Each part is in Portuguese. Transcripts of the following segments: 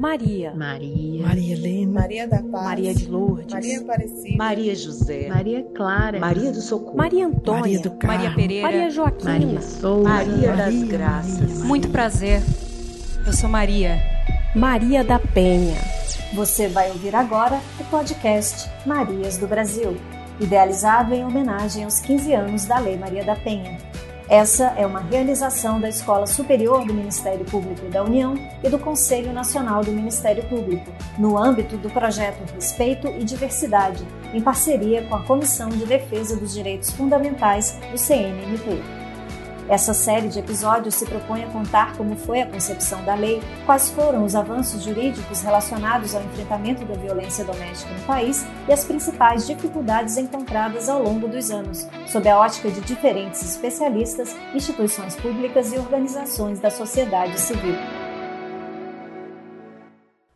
Maria. Maria. Maria Helena. Maria da Paz. Maria de Lourdes. Maria Aparecida. Maria José. Maria Clara. Maria do Socorro. Maria Antônia. Maria do Carmo. Maria Pereira. Maria Joaquina. Maria Souza. Maria das Maria, Graças. Maria, Maria. Muito prazer. Eu sou Maria. Maria da Penha. Você vai ouvir agora o podcast Marias do Brasil, idealizado em homenagem aos 15 anos da Lei Maria da Penha. Essa é uma realização da Escola Superior do Ministério Público da União e do Conselho Nacional do Ministério Público, no âmbito do projeto Respeito e Diversidade, em parceria com a Comissão de Defesa dos Direitos Fundamentais do CNMP. Essa série de episódios se propõe a contar como foi a concepção da lei, quais foram os avanços jurídicos relacionados ao enfrentamento da violência doméstica no país e as principais dificuldades encontradas ao longo dos anos, sob a ótica de diferentes especialistas, instituições públicas e organizações da sociedade civil.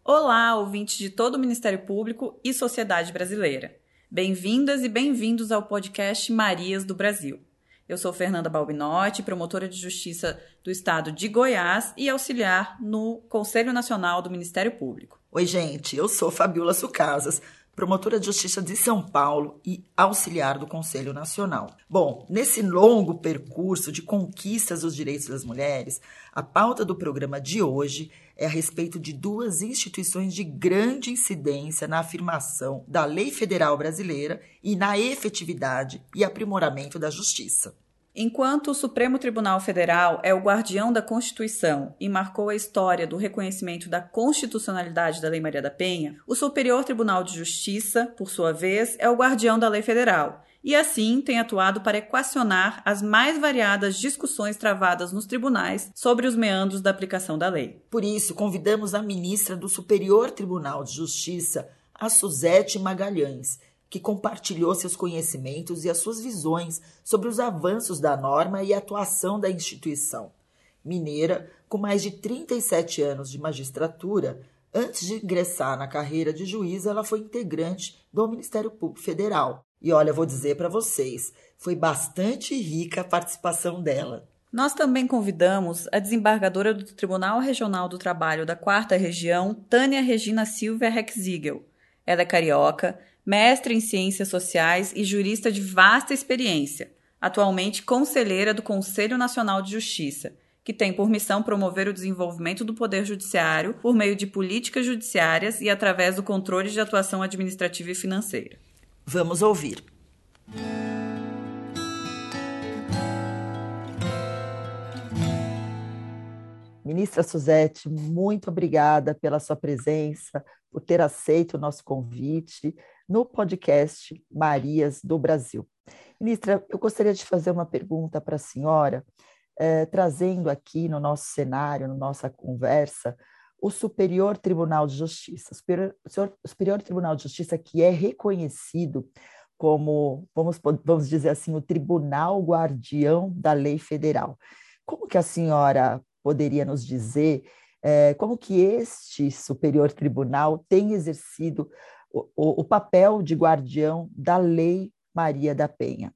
Olá, ouvintes de todo o Ministério Público e sociedade brasileira. Bem-vindas e bem-vindos ao podcast Marias do Brasil. Eu sou Fernanda Balbinotti, promotora de justiça do estado de Goiás e auxiliar no Conselho Nacional do Ministério Público. Oi, gente, eu sou Fabiola Sucasas, promotora de justiça de São Paulo e auxiliar do Conselho Nacional. Bom, nesse longo percurso de conquistas dos direitos das mulheres, a pauta do programa de hoje é a respeito de duas instituições de grande incidência na afirmação da lei federal brasileira e na efetividade e aprimoramento da justiça. Enquanto o Supremo Tribunal Federal é o guardião da Constituição e marcou a história do reconhecimento da constitucionalidade da Lei Maria da Penha, o Superior Tribunal de Justiça, por sua vez, é o guardião da lei federal e assim tem atuado para equacionar as mais variadas discussões travadas nos tribunais sobre os meandros da aplicação da lei. Por isso, convidamos a ministra do Superior Tribunal de Justiça, a Suzete Magalhães, que compartilhou seus conhecimentos e as suas visões sobre os avanços da norma e a atuação da instituição. Mineira, com mais de 37 anos de magistratura, antes de ingressar na carreira de juíza, ela foi integrante do Ministério Público Federal. E olha, vou dizer para vocês, foi bastante rica a participação dela. Nós também convidamos a desembargadora do Tribunal Regional do Trabalho da Quarta Região, Tânia Regina Silva Rexigel. Ela é carioca, mestre em Ciências Sociais e jurista de vasta experiência, atualmente conselheira do Conselho Nacional de Justiça, que tem por missão promover o desenvolvimento do Poder Judiciário por meio de políticas judiciárias e através do controle de atuação administrativa e financeira. Vamos ouvir. Ministra Suzete, muito obrigada pela sua presença, por ter aceito o nosso convite no podcast Marias do Brasil. Ministra, eu gostaria de fazer uma pergunta para a senhora, eh, trazendo aqui no nosso cenário, na nossa conversa, o Superior Tribunal de Justiça. Superior, o Superior Tribunal de Justiça, que é reconhecido como, vamos, vamos dizer assim, o Tribunal Guardião da Lei Federal. Como que a senhora poderia nos dizer eh, como que este Superior Tribunal tem exercido o, o, o papel de guardião da Lei Maria da Penha?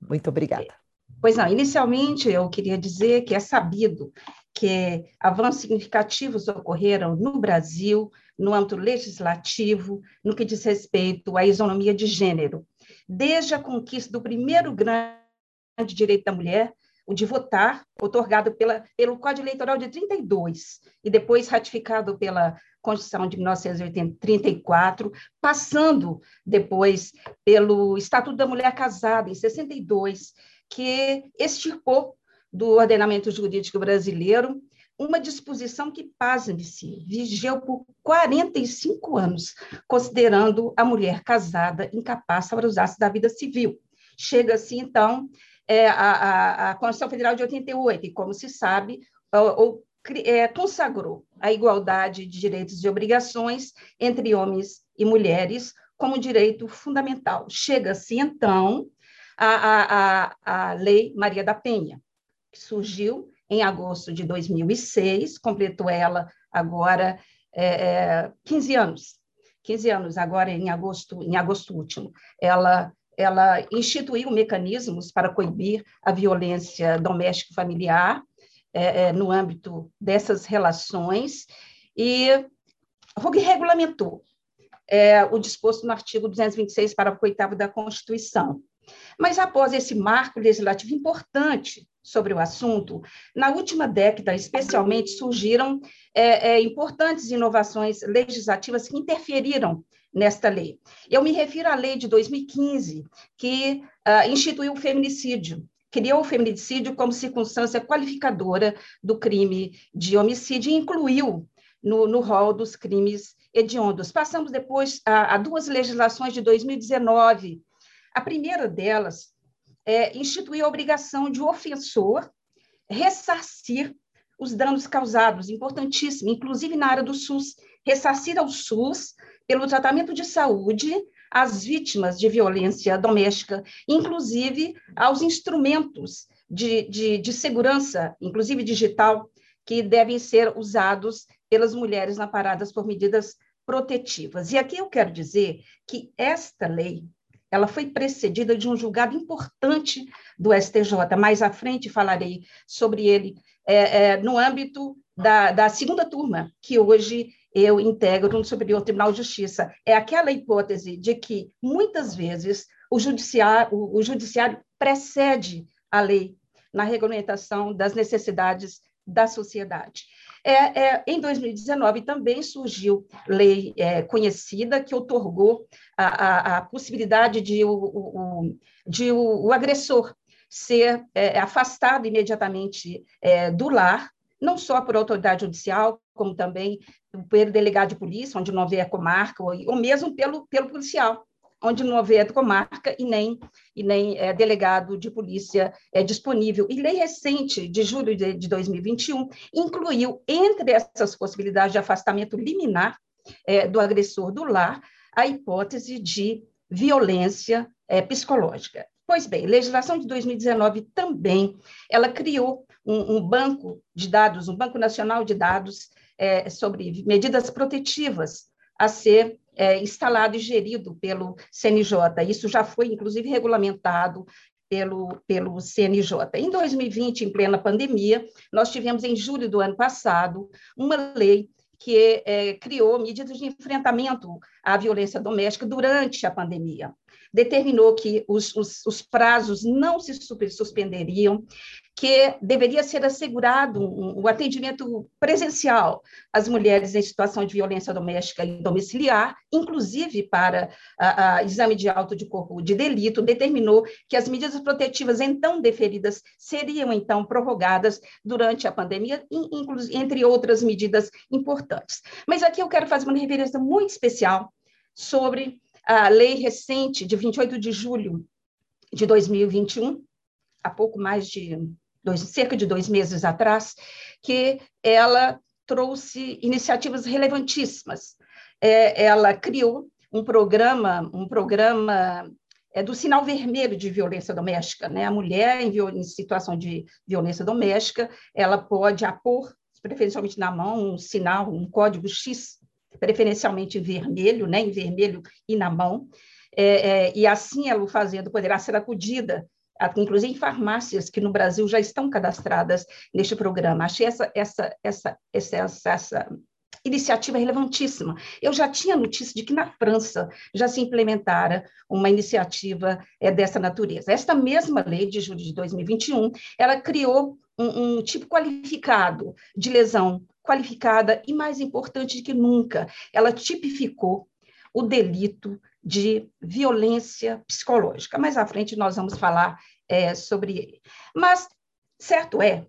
Muito obrigada. Pois não, inicialmente eu queria dizer que é sabido que avanços significativos ocorreram no Brasil, no âmbito legislativo, no que diz respeito à isonomia de gênero. Desde a conquista do primeiro grande direito da mulher, o de votar, otorgado pela, pelo Código Eleitoral de 32 e depois ratificado pela Constituição de 1934, passando depois pelo Estatuto da Mulher Casada, em 62, que extirpou do ordenamento jurídico brasileiro uma disposição que, pasme-se, vigeu por 45 anos, considerando a mulher casada incapaz para usar-se da vida civil. Chega-se, então, é, a, a, a, Constituição Federal de 88, e, como se sabe, é, consagrou a igualdade de direitos e obrigações entre homens e mulheres como direito fundamental. Chega-se, então, a, a, a Lei Maria da Penha, que surgiu em agosto de 2006, completou ela agora é, 15 anos, 15 anos, agora em agosto, em agosto último. Ela, ela instituiu mecanismos para coibir a violência doméstica familiar é, é, no âmbito dessas relações e regulamentou é, o disposto no artigo 226, parágrafo 8 da Constituição. Mas após esse marco legislativo importante sobre o assunto, na última década, especialmente, surgiram é, é, importantes inovações legislativas que interferiram nesta lei. Eu me refiro à lei de 2015, que uh, instituiu o feminicídio, criou o feminicídio como circunstância qualificadora do crime de homicídio e incluiu no, no rol dos crimes hediondos. Passamos depois a, a duas legislações de 2019. A primeira delas é, instituiu a obrigação de o ofensor ressarcir os danos causados, importantíssimo, inclusive na área do SUS, ressarcir ao SUS pelo tratamento de saúde às vítimas de violência doméstica, inclusive aos instrumentos de, de, de segurança, inclusive digital, que devem ser usados pelas mulheres amparadas por medidas protetivas. E aqui eu quero dizer que esta lei ela foi precedida de um julgado importante do STJ. Mais à frente falarei sobre ele é, é, no âmbito da, da segunda turma, que hoje eu integro no Superior Tribunal de Justiça. É aquela hipótese de que, muitas vezes, o judiciário, o, o judiciário precede a lei na regulamentação das necessidades da sociedade. É, é, em 2019 também surgiu lei é, conhecida que otorgou a, a, a possibilidade de, o, o, de o, o agressor ser é, afastado imediatamente é, do lar, não só por autoridade judicial, como também pelo delegado de polícia, onde não houver comarca, ou, ou mesmo pelo, pelo policial onde não houver comarca e nem, e nem é, delegado de polícia é, disponível. E lei recente, de julho de, de 2021, incluiu, entre essas possibilidades de afastamento liminar é, do agressor do lar, a hipótese de violência psicológica. Pois bem, legislação de 2019 também, ela criou um, um banco de dados, um banco nacional de dados sobre medidas protetivas a ser é, instalado e gerido pelo CNJ. Isso já foi, inclusive, regulamentado pelo, pelo CNJ. Em 2020, em plena pandemia, nós tivemos, em julho do ano passado, uma lei que é, criou medidas de enfrentamento à violência doméstica durante a pandemia determinou que os, os, os prazos não se suspenderiam, que deveria ser assegurado o atendimento presencial às mulheres em situação de violência doméstica e domiciliar, inclusive para a, a exame de auto de corpo de delito, determinou que as medidas protetivas então deferidas seriam então prorrogadas durante a pandemia, entre outras medidas importantes. Mas aqui eu quero fazer uma referência muito especial sobre a lei recente de 28 de julho de 2021, há pouco mais de dois, cerca de dois meses atrás, que ela trouxe iniciativas relevantíssimas. É, ela criou um programa, um programa é, do sinal vermelho de violência doméstica. Né? A mulher em, em situação de violência doméstica, ela pode apor, preferencialmente na mão, um sinal, um código X preferencialmente vermelho, né, em vermelho e na mão, é, é, e assim ela o fazendo poderá ser acudida, inclusive em farmácias que no Brasil já estão cadastradas neste programa. Achei essa, essa, essa, essa, essa, essa iniciativa relevantíssima. Eu já tinha notícia de que na França já se implementara uma iniciativa é, dessa natureza. Esta mesma lei de julho de 2021, ela criou um, um tipo qualificado de lesão qualificada e, mais importante que nunca, ela tipificou o delito de violência psicológica. Mais à frente nós vamos falar é, sobre ele. Mas certo é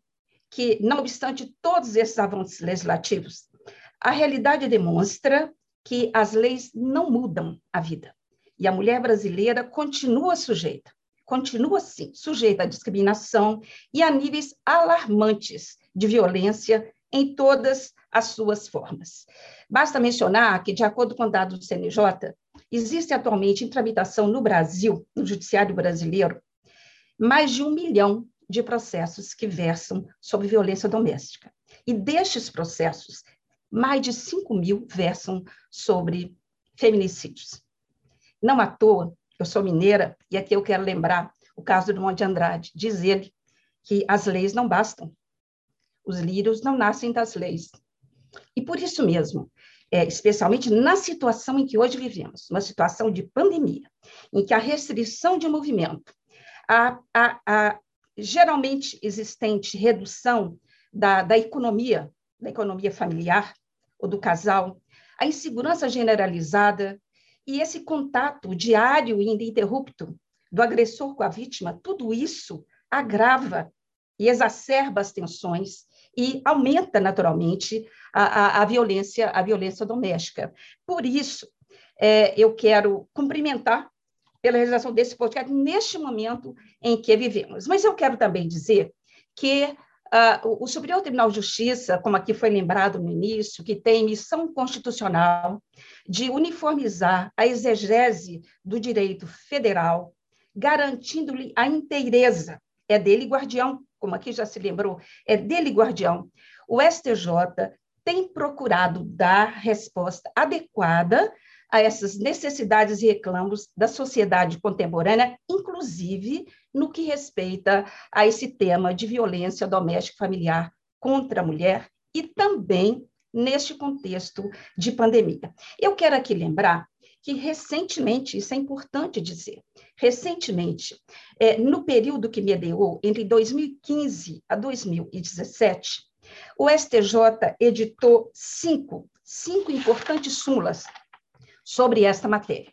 que, não obstante todos esses avanços legislativos, a realidade demonstra que as leis não mudam a vida. E a mulher brasileira continua sujeita, continua sim, sujeita à discriminação e a níveis alarmantes de violência em todas as suas formas. Basta mencionar que, de acordo com dados do CNJ, existe atualmente em tramitação no Brasil, no Judiciário Brasileiro, mais de um milhão de processos que versam sobre violência doméstica. E destes processos, mais de 5 mil versam sobre feminicídios. Não à toa, eu sou mineira, e aqui eu quero lembrar o caso do Monte Andrade. Diz ele que as leis não bastam, os lírios não nascem das leis. E por isso mesmo, é, especialmente na situação em que hoje vivemos, uma situação de pandemia, em que a restrição de movimento, a, a, a geralmente existente redução da, da economia, da economia familiar ou do casal, a insegurança generalizada e esse contato diário e ininterrupto do agressor com a vítima, tudo isso agrava e exacerba as tensões e aumenta naturalmente a, a, a violência, a violência doméstica. Por isso, é, eu quero cumprimentar pela realização desse podcast neste momento em que vivemos. Mas eu quero também dizer que uh, o Superior Tribunal de Justiça, como aqui foi lembrado no início, que tem missão constitucional de uniformizar a exegese do direito federal, garantindo-lhe a inteireza, é dele guardião, como aqui já se lembrou, é dele guardião. O STJ tem procurado dar resposta adequada a essas necessidades e reclamos da sociedade contemporânea, inclusive no que respeita a esse tema de violência doméstica familiar contra a mulher e também neste contexto de pandemia. Eu quero aqui lembrar que recentemente, isso é importante dizer, recentemente, é, no período que mediou entre 2015 a 2017, o STJ editou cinco, cinco importantes súmulas sobre esta matéria.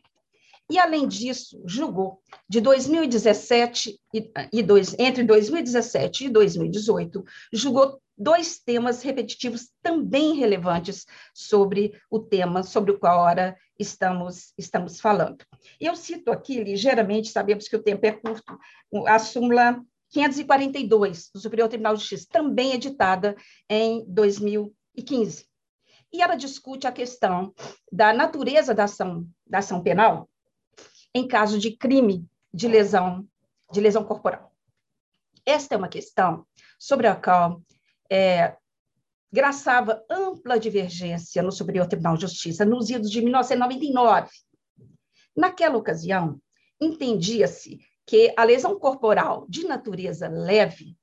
E, além disso, julgou de 2017 e, e dois, entre 2017 e 2018, julgou dois temas repetitivos também relevantes sobre o tema sobre o qual ora estamos, estamos falando. Eu cito aqui, ligeiramente, sabemos que o tempo é curto, a súmula 542 do Superior Tribunal de Justiça, também editada em 2015 e ela discute a questão da natureza da ação, da ação penal em caso de crime de lesão, de lesão corporal. Esta é uma questão sobre a qual é, graçava ampla divergência no Superior Tribunal de Justiça nos idos de 1999. Naquela ocasião, entendia-se que a lesão corporal de natureza leve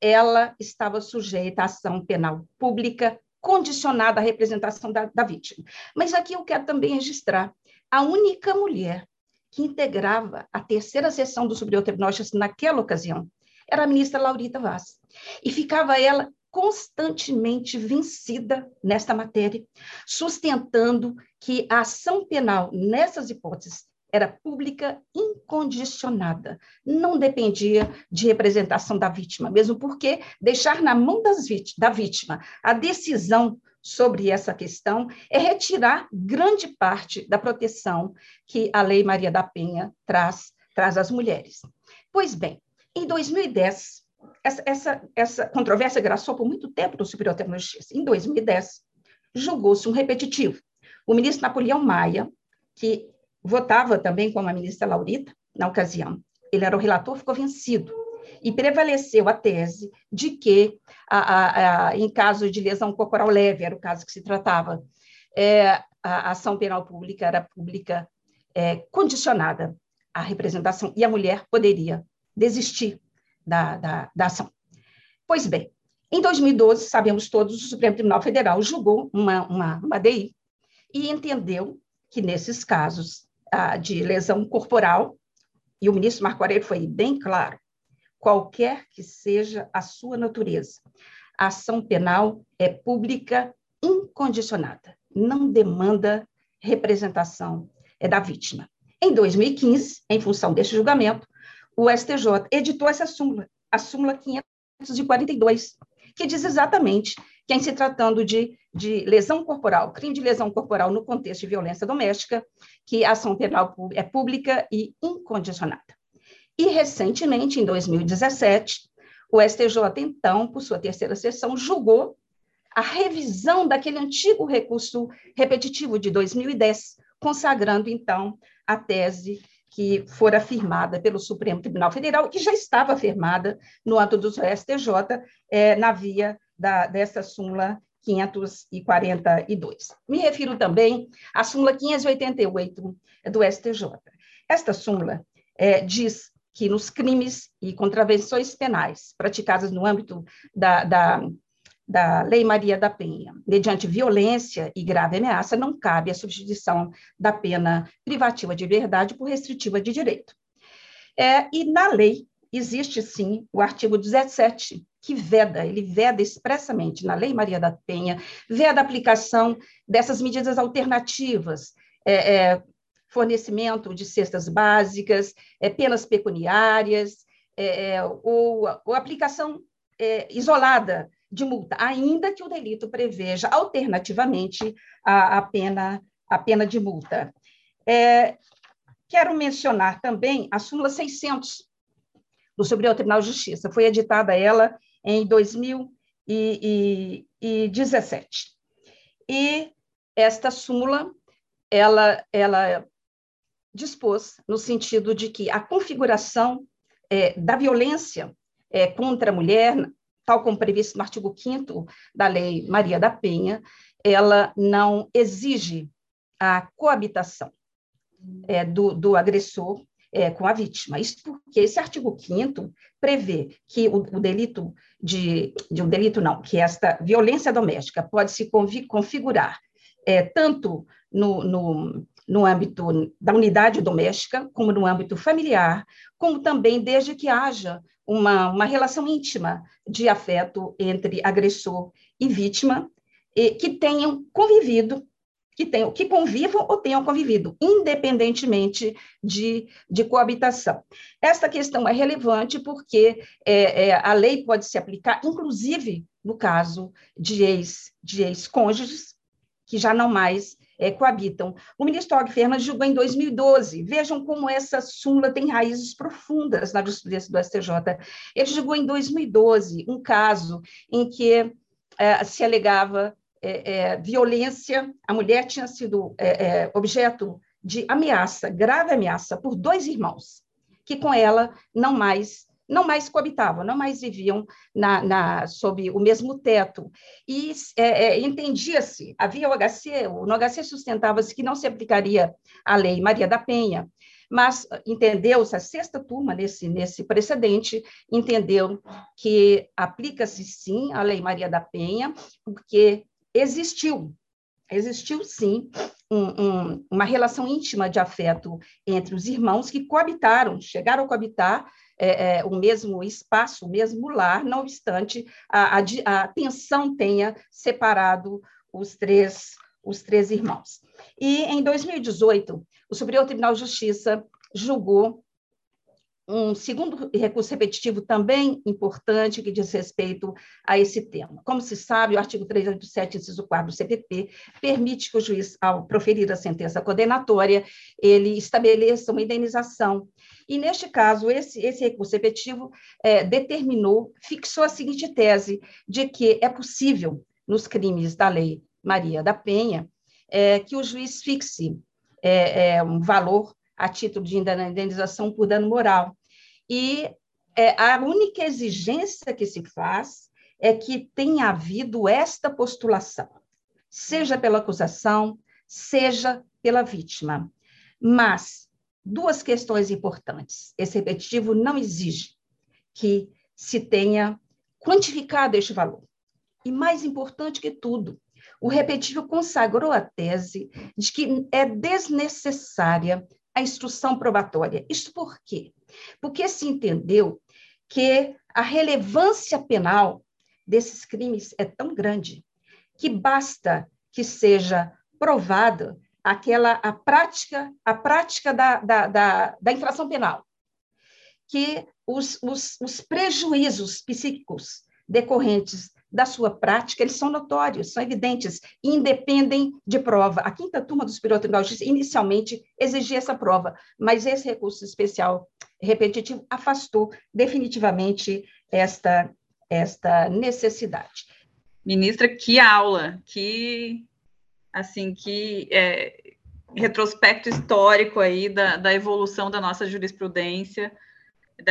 ela estava sujeita à ação penal pública condicionada à representação da, da vítima. Mas aqui eu quero também registrar a única mulher que integrava a terceira sessão do Superior Tribunal de Justiça naquela ocasião era a ministra Laurita Vaz. E ficava ela constantemente vencida nesta matéria, sustentando que a ação penal nessas hipóteses era pública incondicionada, não dependia de representação da vítima, mesmo porque deixar na mão vítimas, da vítima a decisão sobre essa questão é retirar grande parte da proteção que a Lei Maria da Penha traz, traz às mulheres. Pois bem, em 2010, essa, essa, essa controvérsia graçou por muito tempo no Superior Tribunal de Justiça. Em 2010, julgou-se um repetitivo. O ministro Napoleão Maia, que votava também com a ministra Laurita, na ocasião. Ele era o relator, ficou vencido. E prevaleceu a tese de que, a, a, a, em caso de lesão corporal leve, era o caso que se tratava, é, a ação penal pública era pública é, condicionada à representação, e a mulher poderia desistir da, da, da ação. Pois bem, em 2012, sabemos todos, o Supremo Tribunal Federal julgou uma, uma, uma DI e entendeu que, nesses casos, de lesão corporal, e o ministro Marco Aurélio foi bem claro, qualquer que seja a sua natureza, a ação penal é pública incondicionada, não demanda representação é da vítima. Em 2015, em função deste julgamento, o STJ editou essa súmula, a súmula 542, que diz exatamente que, em se tratando de, de lesão corporal, crime de lesão corporal no contexto de violência doméstica, que a ação penal é pública e incondicionada. E, recentemente, em 2017, o STJ, então, por sua terceira sessão, julgou a revisão daquele antigo recurso repetitivo de 2010, consagrando, então, a tese que fora afirmada pelo Supremo Tribunal Federal, que já estava afirmada no âmbito do STJ, é, na via da, dessa súmula 542. Me refiro também à súmula 588 do STJ. Esta súmula é, diz que nos crimes e contravenções penais praticadas no âmbito da, da, da Lei Maria da Penha, mediante violência e grave ameaça, não cabe a substituição da pena privativa de liberdade por restritiva de direito. É, e na lei existe, sim, o artigo 17, que veda, ele veda expressamente na Lei Maria da Penha, veda a aplicação dessas medidas alternativas, é, é, fornecimento de cestas básicas, é, penas pecuniárias, é, é, ou, ou aplicação isolada de multa, ainda que o delito preveja alternativamente a, a pena a pena de multa. É, quero mencionar também a súmula 600 do Superior Tribunal de Justiça. Foi editada ela em 2017. E esta súmula, ela, ela dispôs no sentido de que a configuração é, da violência é, contra a mulher, tal como previsto no artigo 5 da Lei Maria da Penha, ela não exige a coabitação é, do, do agressor é, com a vítima. Isso porque esse artigo 5 prevê que o, o, delito de, de um delito não, que esta violência doméstica pode se configurar é, tanto no, no, no âmbito da unidade doméstica, como no âmbito familiar, como também desde que haja uma, uma relação íntima de afeto entre agressor e vítima, e que tenham convivido que, tenham, que convivam ou tenham convivido, independentemente de, de coabitação. Esta questão é relevante porque é, é, a lei pode se aplicar, inclusive, no caso de ex de ex-cônjuges, que já não mais é, coabitam. O ministro Og Fernandes julgou em 2012. Vejam como essa súmula tem raízes profundas na justiça do STJ. Ele julgou em 2012 um caso em que é, se alegava é, é, violência, a mulher tinha sido é, é, objeto de ameaça, grave ameaça, por dois irmãos, que com ela não mais não mais coabitavam, não mais viviam na, na sob o mesmo teto. E é, é, entendia-se, havia o HC, no HC sustentava-se que não se aplicaria a lei Maria da Penha, mas entendeu-se, a sexta turma nesse, nesse precedente, entendeu que aplica-se sim a lei Maria da Penha, porque existiu, existiu sim um, um, uma relação íntima de afeto entre os irmãos que coabitaram, chegaram a coabitar é, é, o mesmo espaço, o mesmo lar, não obstante a, a, a tensão tenha separado os três, os três irmãos. E em 2018, o Superior Tribunal de Justiça julgou um segundo recurso repetitivo também importante que diz respeito a esse tema. Como se sabe, o artigo 387, inciso 4 do CPP, permite que o juiz, ao proferir a sentença condenatória, ele estabeleça uma indenização. E, neste caso, esse, esse recurso repetitivo é, determinou, fixou a seguinte tese, de que é possível, nos crimes da lei Maria da Penha, é, que o juiz fixe é, é um valor a título de indenização por dano moral. E é, a única exigência que se faz é que tenha havido esta postulação, seja pela acusação, seja pela vítima. Mas duas questões importantes. Esse repetitivo não exige que se tenha quantificado este valor. E mais importante que tudo, o repetitivo consagrou a tese de que é desnecessária a instrução probatória. Isto por quê? Porque se entendeu que a relevância penal desses crimes é tão grande que basta que seja provada aquela a prática a prática da, da, da, da infração penal, que os, os, os prejuízos psíquicos decorrentes da sua prática, eles são notórios, são evidentes, independem de prova. A quinta turma do Superior Tribunal inicialmente exigia essa prova, mas esse recurso especial repetitivo afastou definitivamente esta, esta necessidade. Ministra, que aula, que assim, que é, retrospecto histórico aí da, da evolução da nossa jurisprudência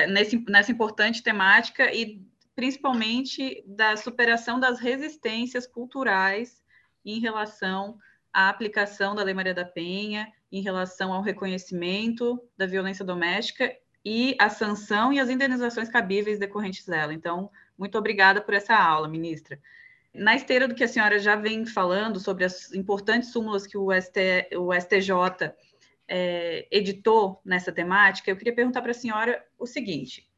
nesse, nessa importante temática e principalmente da superação das resistências culturais em relação à aplicação da Lei Maria da Penha, em relação ao reconhecimento da violência doméstica e a sanção e as indenizações cabíveis decorrentes dela. Então, muito obrigada por essa aula, ministra. Na esteira do que a senhora já vem falando sobre as importantes súmulas que o, ST, o STJ é, editou nessa temática, eu queria perguntar para a senhora o seguinte: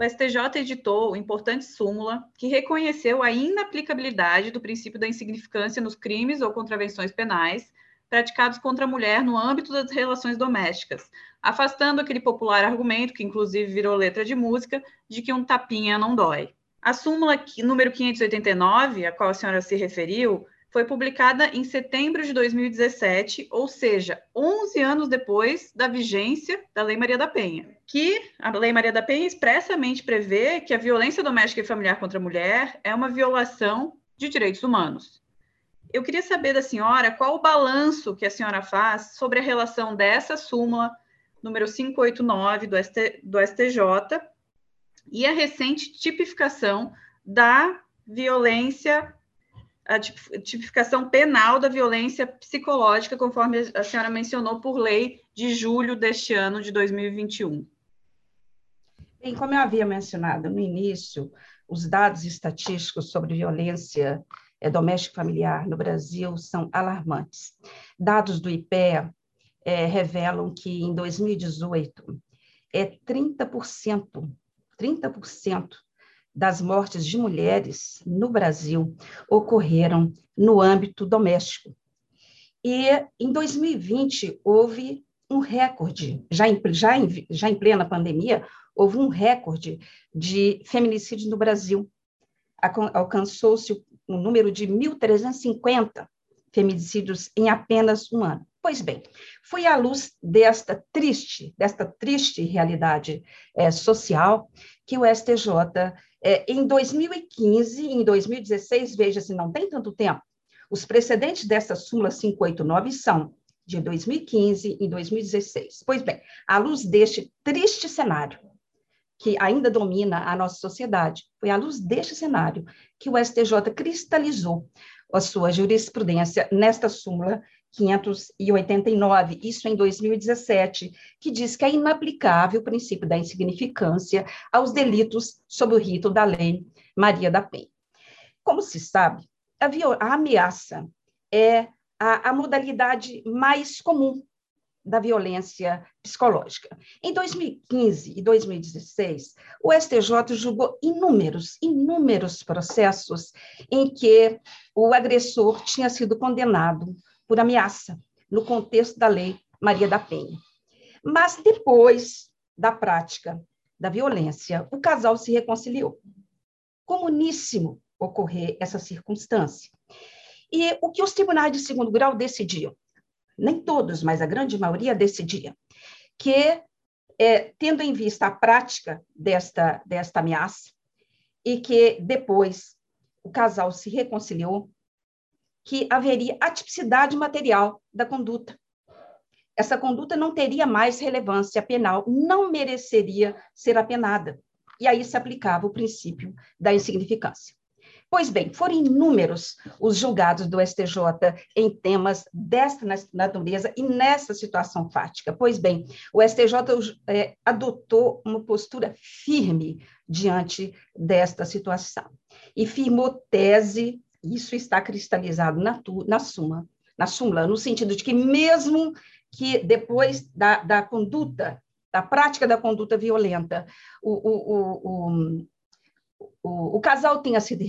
o STJ editou importante súmula que reconheceu a inaplicabilidade do princípio da insignificância nos crimes ou contravenções penais praticados contra a mulher no âmbito das relações domésticas, afastando aquele popular argumento, que inclusive virou letra de música, de que um tapinha não dói. A súmula número 589, a qual a senhora se referiu, foi publicada em setembro de 2017, ou seja, 11 anos depois da vigência da Lei Maria da Penha, que a Lei Maria da Penha expressamente prevê que a violência doméstica e familiar contra a mulher é uma violação de direitos humanos. Eu queria saber da senhora qual o balanço que a senhora faz sobre a relação dessa súmula número 589 do, ST, do STJ e a recente tipificação da violência, a tipificação penal da violência psicológica, conforme a senhora mencionou, por lei de julho deste ano de 2021. Bem, como eu havia mencionado no início, os dados estatísticos sobre violência é, doméstico familiar no Brasil são alarmantes. Dados do IPEA é, revelam que em 2018 é 30%, 30% das mortes de mulheres no Brasil ocorreram no âmbito doméstico. E em 2020 houve um recorde, já em, já em, já em plena pandemia, houve um recorde de feminicídios no Brasil. Alcançou-se um número de 1.350 feminicídios em apenas um ano. Pois bem, foi à luz desta triste, desta triste realidade é, social que o STJ, é, em 2015 e em 2016, veja-se, não tem tanto tempo, os precedentes dessa súmula 589 são de 2015 e 2016. Pois bem, à luz deste triste cenário, que ainda domina a nossa sociedade. Foi à luz deste cenário que o STJ cristalizou a sua jurisprudência nesta súmula 589, isso em 2017, que diz que é inaplicável o princípio da insignificância aos delitos sob o rito da lei Maria da Penha. Como se sabe, a, a ameaça é a, a modalidade mais comum da violência psicológica. Em 2015 e 2016, o STJ julgou inúmeros, inúmeros processos em que o agressor tinha sido condenado por ameaça, no contexto da lei Maria da Penha. Mas depois da prática da violência, o casal se reconciliou. Comuníssimo ocorrer essa circunstância. E o que os tribunais de segundo grau decidiam? nem todos, mas a grande maioria decidia, que, é, tendo em vista a prática desta, desta ameaça, e que depois o casal se reconciliou, que haveria atipicidade material da conduta. Essa conduta não teria mais relevância penal, não mereceria ser apenada. E aí se aplicava o princípio da insignificância. Pois bem, foram inúmeros os julgados do STJ em temas desta natureza e nessa situação fática. Pois bem, o STJ é, adotou uma postura firme diante desta situação e firmou tese, isso está cristalizado na, tu, na suma, na súmula, no sentido de que mesmo que depois da, da conduta, da prática da conduta violenta, o, o, o, o, casal tenha, sido,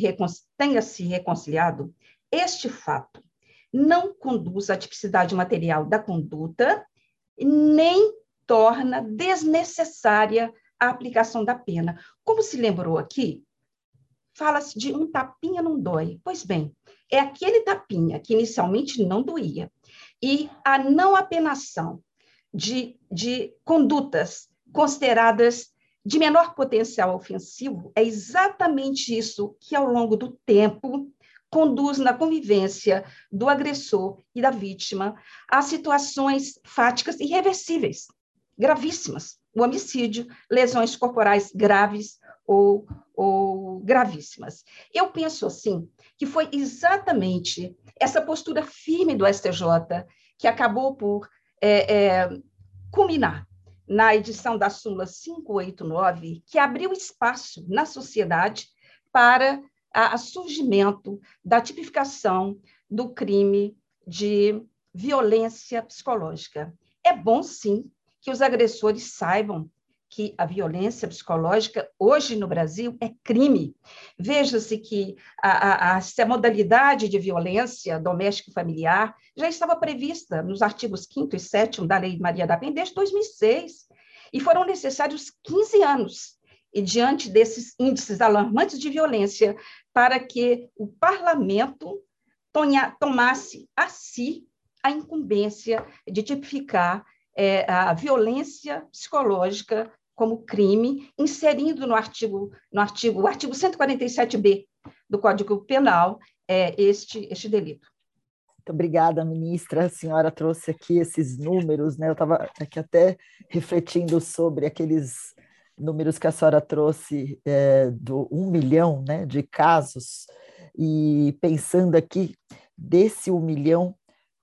tenha se reconciliado, este fato não conduz à tipicidade material da conduta, nem torna desnecessária a aplicação da pena. Como se lembrou aqui, fala-se de um tapinha não dói. Pois bem, é aquele tapinha que inicialmente não doía. E a não apenação de, de condutas consideradas de menor potencial ofensivo é exatamente isso que, ao longo do tempo, conduz na convivência do agressor e da vítima a situações fáticas irreversíveis, gravíssimas. O homicídio, lesões corporais graves ou, ou gravíssimas. Eu penso assim que foi exatamente essa postura firme do STJ que acabou por é, é, culminar na edição da súmula 589, que abriu espaço na sociedade para a surgimento da tipificação do crime de violência psicológica. É bom, sim, que os agressores saibam que a violência psicológica hoje no Brasil é crime. Veja-se que a, a, a, modalidade de violência doméstica familiar já estava prevista nos artigos 5 e 7 da Lei Maria da Penha desde 2006, e foram necessários 15 anos, e diante desses índices alarmantes de violência, para que o parlamento tomasse a si a incumbência de tipificar é, a violência psicológica como crime, inserindo no artigo, no artigo, o artigo 147b do Código Penal é, este, este delito. Muito obrigada, ministra. A senhora trouxe aqui esses números, né? Eu estava aqui até refletindo sobre aqueles números que a senhora trouxe é, do um milhão né, de casos, e pensando aqui, desse um milhão,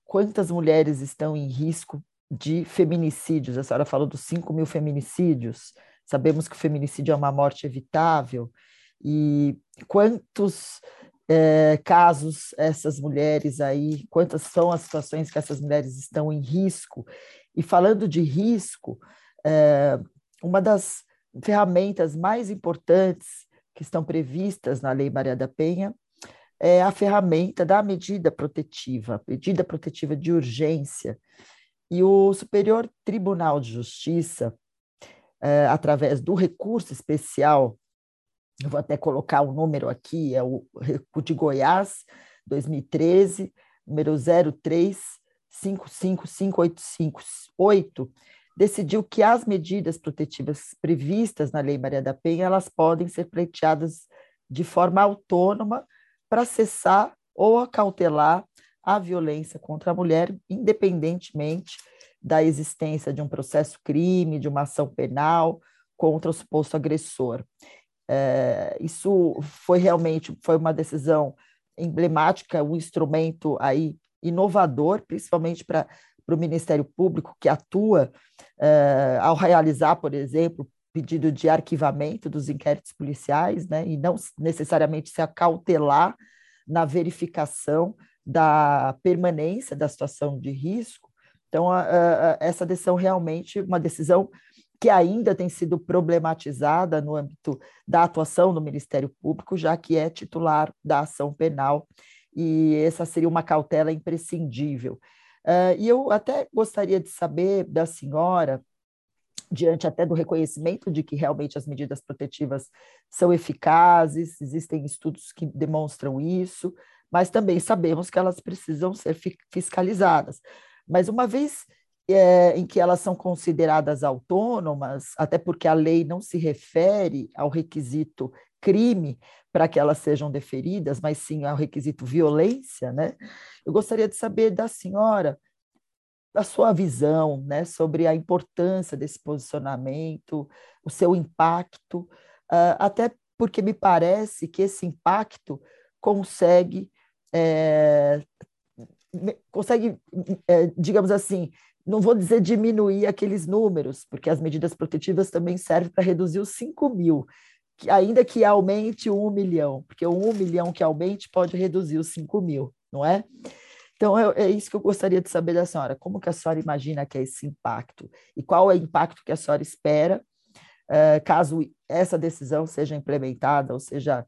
quantas mulheres estão em risco de feminicídios. A senhora falou dos 5 mil feminicídios. Sabemos que o feminicídio é uma morte evitável. E quantos é, casos essas mulheres aí, quantas são as situações que essas mulheres estão em risco? E falando de risco, é, uma das ferramentas mais importantes que estão previstas na Lei Maria da Penha é a ferramenta da medida protetiva, medida protetiva de urgência, e o Superior Tribunal de Justiça, é, através do recurso especial, eu vou até colocar o número aqui, é o recurso de Goiás, 2013, número 035555858, decidiu que as medidas protetivas previstas na Lei Maria da Penha, elas podem ser pleiteadas de forma autônoma para cessar ou acautelar a violência contra a mulher, independentemente da existência de um processo crime, de uma ação penal contra o suposto agressor. É, isso foi realmente foi uma decisão emblemática, um instrumento aí inovador, principalmente para o Ministério Público, que atua é, ao realizar, por exemplo, pedido de arquivamento dos inquéritos policiais, né, e não necessariamente se acautelar na verificação da permanência da situação de risco. Então, a, a, essa decisão realmente uma decisão que ainda tem sido problematizada no âmbito da atuação do Ministério Público, já que é titular da ação penal, e essa seria uma cautela imprescindível. Uh, e eu até gostaria de saber da senhora, diante até do reconhecimento de que realmente as medidas protetivas são eficazes, existem estudos que demonstram isso, mas também sabemos que elas precisam ser fiscalizadas. Mas uma vez é, em que elas são consideradas autônomas, até porque a lei não se refere ao requisito crime para que elas sejam deferidas, mas sim ao requisito violência, né? Eu gostaria de saber da senhora a sua visão, né, sobre a importância desse posicionamento, o seu impacto, uh, até porque me parece que esse impacto consegue é, consegue, é, digamos assim, não vou dizer diminuir aqueles números, porque as medidas protetivas também servem para reduzir os 5 mil, que, ainda que aumente 1 milhão, porque 1 milhão que aumente pode reduzir os 5 mil, não é? Então, é, é, isso que eu gostaria de saber da senhora. Como que a senhora imagina que é esse impacto? E qual é o impacto que a senhora espera é, caso essa decisão seja implementada, ou seja,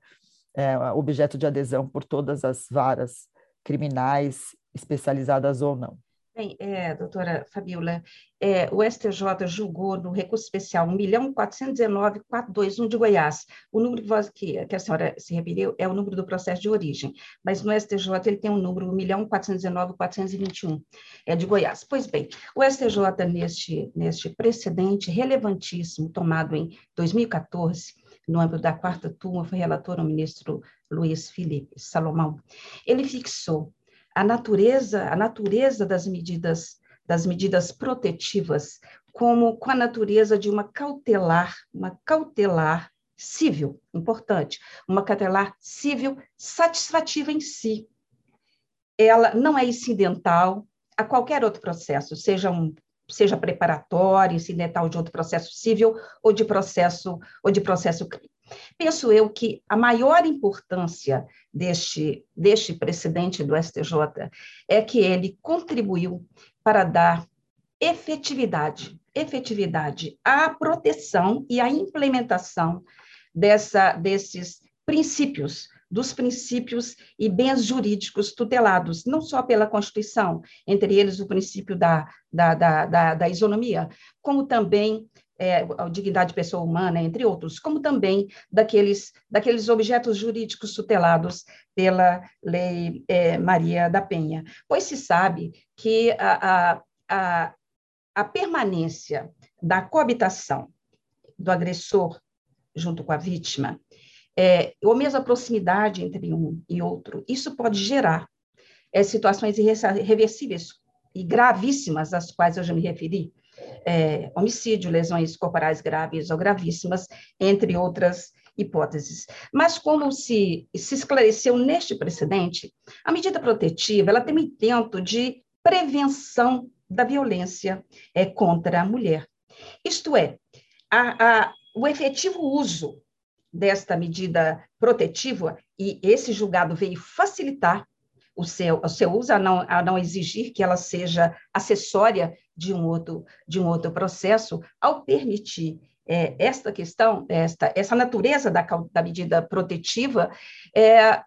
é, objeto de adesão por todas as varas criminais, especializadas ou não. Bem, é, doutora Fabiola, é, o STJ julgou no recurso especial 1.419.421 de Goiás. O número que, que a senhora se referiu é o número do processo de origem, mas no STJ ele tem um número 1.419.421, é de Goiás. Pois bem, o STJ, neste, neste precedente relevantíssimo tomado em 2014, no âmbito da quarta turma, foi relator o ministro Luiz Felipe Salomão. Ele fixou a natureza, a natureza das medidas das medidas protetivas como com a natureza de uma cautelar, uma cautelar civil, importante, uma cautelar civil satisfativa em si. Ela não é incidental a qualquer outro processo, seja um seja preparatório, incidental de outro processo civil ou de processo ou de processo crime. Penso eu que a maior importância deste, deste precedente do STJ é que ele contribuiu para dar efetividade, efetividade à proteção e à implementação dessa, desses princípios dos princípios e bens jurídicos tutelados, não só pela Constituição, entre eles o princípio da, da, da, da, da isonomia, como também é, a dignidade de pessoa humana, entre outros, como também daqueles, daqueles objetos jurídicos tutelados pela Lei é, Maria da Penha. Pois se sabe que a, a, a, a permanência da coabitação do agressor junto com a vítima é, ou mesmo a proximidade entre um e outro, isso pode gerar é, situações irreversíveis e gravíssimas, às quais eu já me referi, é, homicídio, lesões corporais graves ou gravíssimas, entre outras hipóteses. Mas como se, se esclareceu neste precedente, a medida protetiva ela tem um intento de prevenção da violência é, contra a mulher. Isto é, a, a, o efetivo uso desta medida protetiva, e esse julgado veio facilitar o seu, o seu uso, a não, a não exigir que ela seja acessória de um outro, de um outro processo, ao permitir é, esta questão, esta, essa natureza da, da medida protetiva, é,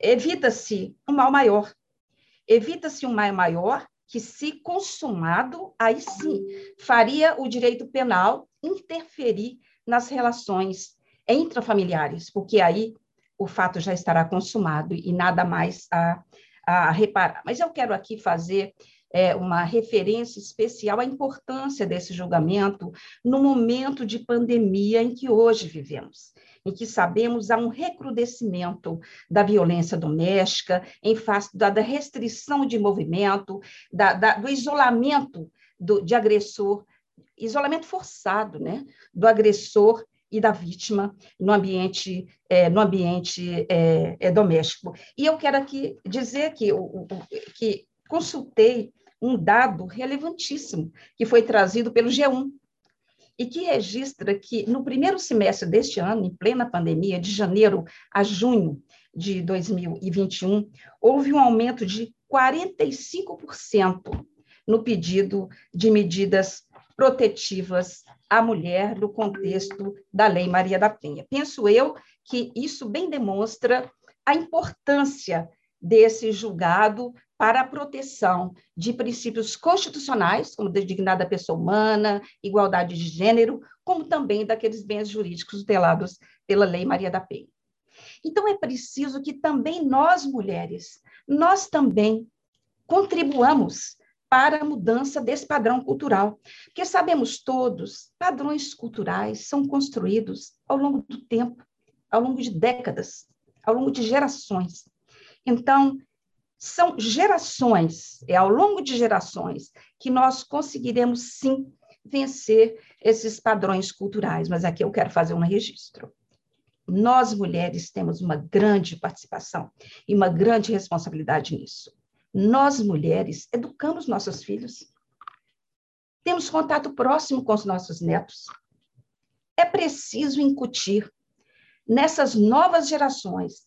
evita-se um mal maior. Evita-se um mal maior que, se consumado, aí sim faria o direito penal interferir nas relações intrafamiliares, porque aí o fato já estará consumado e nada mais a, a reparar. Mas eu quero aqui fazer é, uma referência especial à importância desse julgamento no momento de pandemia em que hoje vivemos, em que sabemos há um recrudescimento da violência doméstica, em face da, da restrição de movimento, da, da, do isolamento do, de agressor, isolamento forçado, né, do agressor e da vítima no ambiente, é, no ambiente é, é, doméstico. E eu quero aqui dizer que, que consultei um dado relevantíssimo que foi trazido pelo G1 e que registra que no primeiro semestre deste ano, em plena pandemia, de janeiro a junho de 2021, houve um aumento de 45% no pedido de medidas protetivas à mulher no contexto da Lei Maria da Penha. Penso eu que isso bem demonstra a importância desse julgado para a proteção de princípios constitucionais, como dignidade da pessoa humana, igualdade de gênero, como também daqueles bens jurídicos tutelados pela Lei Maria da Penha. Então, é preciso que também nós, mulheres, nós também contribuamos para a mudança desse padrão cultural. Porque sabemos todos, padrões culturais são construídos ao longo do tempo, ao longo de décadas, ao longo de gerações. Então, são gerações, é ao longo de gerações que nós conseguiremos sim vencer esses padrões culturais, mas aqui eu quero fazer um registro. Nós mulheres temos uma grande participação e uma grande responsabilidade nisso. Nós, mulheres, educamos nossos filhos. Temos contato próximo com os nossos netos. É preciso incutir nessas novas gerações,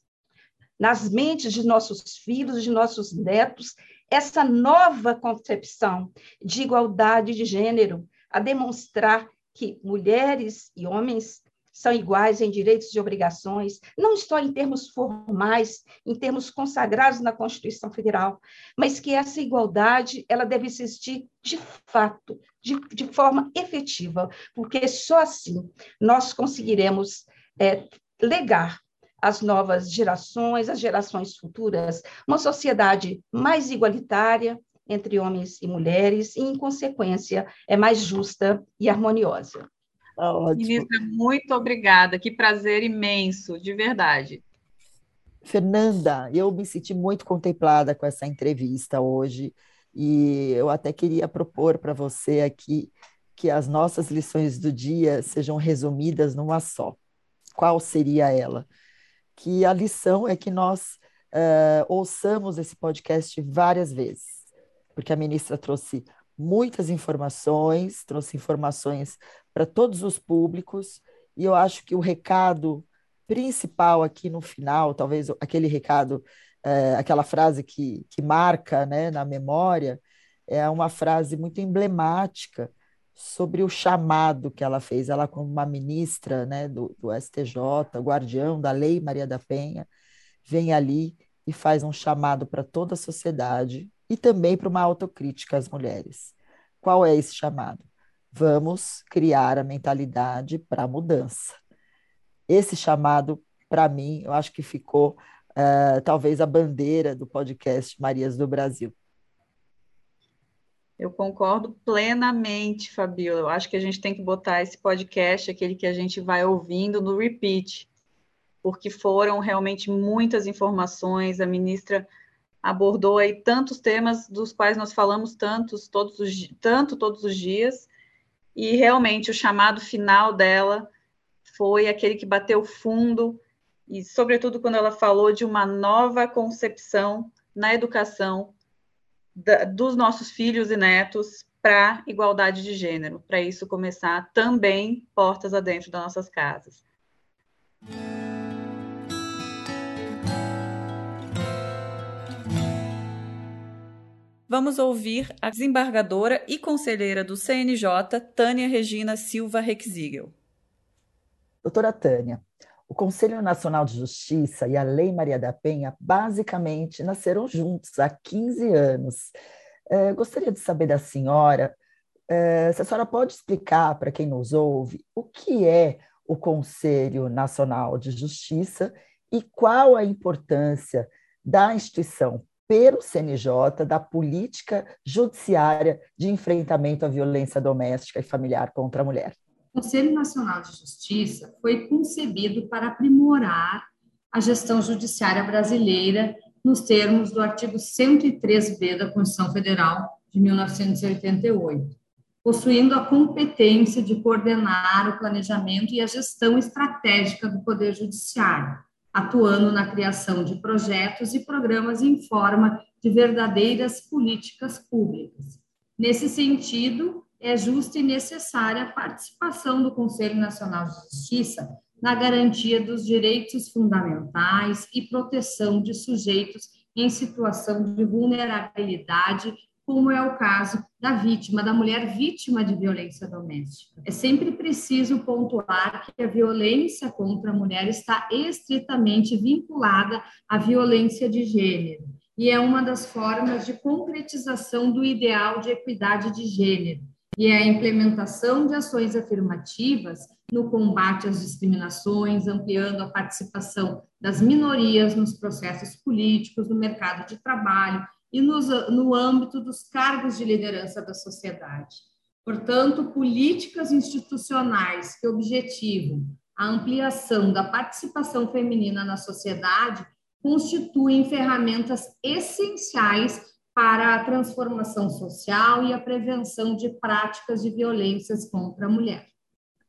nas mentes de nossos filhos, de nossos netos, essa nova concepção de igualdade de gênero, a demonstrar que mulheres e homens são iguais em direitos e obrigações, não só em termos formais, em termos consagrados na Constituição Federal, mas que essa igualdade ela deve existir de fato, de, de forma efetiva, porque só assim nós conseguiremos é, legar às novas gerações, às gerações futuras, uma sociedade mais igualitária entre homens e mulheres e, em consequência, é mais justa e harmoniosa. Tá ótimo. Ministra, muito obrigada. Que prazer imenso, de verdade. Fernanda, eu me senti muito contemplada com essa entrevista hoje e eu até queria propor para você aqui que as nossas lições do dia sejam resumidas numa só. Qual seria ela? Que a lição é que nós uh, ouçamos esse podcast várias vezes, porque a ministra trouxe muitas informações, trouxe informações para todos os públicos, e eu acho que o recado principal aqui no final, talvez aquele recado, é, aquela frase que, que marca né, na memória, é uma frase muito emblemática sobre o chamado que ela fez. Ela, como uma ministra né, do, do STJ, guardião da Lei Maria da Penha, vem ali e faz um chamado para toda a sociedade e também para uma autocrítica às mulheres. Qual é esse chamado? Vamos criar a mentalidade para a mudança. Esse chamado, para mim, eu acho que ficou uh, talvez a bandeira do podcast Marias do Brasil. Eu concordo plenamente, Fabiola. Eu acho que a gente tem que botar esse podcast, aquele que a gente vai ouvindo, no repeat, porque foram realmente muitas informações. A ministra abordou aí tantos temas dos quais nós falamos tantos, todos os, tanto todos os dias, e realmente o chamado final dela foi aquele que bateu fundo, e sobretudo quando ela falou de uma nova concepção na educação da, dos nossos filhos e netos para igualdade de gênero, para isso começar também portas adentro das nossas casas. Vamos ouvir a desembargadora e conselheira do CNJ, Tânia Regina Silva Rexigel. Doutora Tânia, o Conselho Nacional de Justiça e a Lei Maria da Penha basicamente nasceram juntos há 15 anos. É, gostaria de saber da senhora é, se a senhora pode explicar para quem nos ouve o que é o Conselho Nacional de Justiça e qual a importância da instituição pelo CNJ da política judiciária de enfrentamento à violência doméstica e familiar contra a mulher. O Conselho Nacional de Justiça foi concebido para aprimorar a gestão judiciária brasileira nos termos do artigo 103b da Constituição Federal de 1988, possuindo a competência de coordenar o planejamento e a gestão estratégica do Poder Judiciário, atuando na criação de projetos e programas em forma de verdadeiras políticas públicas. Nesse sentido, é justa e necessária a participação do Conselho Nacional de Justiça na garantia dos direitos fundamentais e proteção de sujeitos em situação de vulnerabilidade, como é o caso da vítima, da mulher vítima de violência doméstica. É sempre preciso pontuar que a violência contra a mulher está estritamente vinculada à violência de gênero e é uma das formas de concretização do ideal de equidade de gênero e é a implementação de ações afirmativas no combate às discriminações, ampliando a participação das minorias nos processos políticos, no mercado de trabalho e nos, no âmbito dos cargos de liderança da sociedade. Portanto, políticas institucionais que objetivam a ampliação da participação feminina na sociedade constituem ferramentas essenciais para a transformação social e a prevenção de práticas de violências contra a mulher.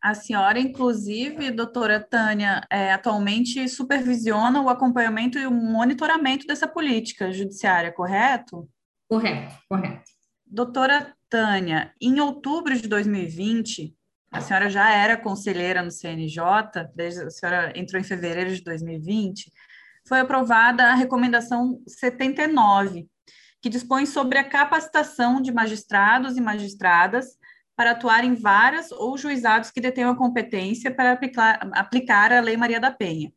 A senhora, inclusive, doutora Tânia, é, atualmente supervisiona o acompanhamento e o monitoramento dessa política judiciária, correto? Correto, correto. Doutora Tânia, em outubro de 2020, a senhora já era conselheira no CNJ, desde a senhora entrou em fevereiro de 2020, foi aprovada a recomendação 79, que dispõe sobre a capacitação de magistrados e magistradas para atuar em várias ou juizados que detenham a competência para aplicar, aplicar a Lei Maria da Penha.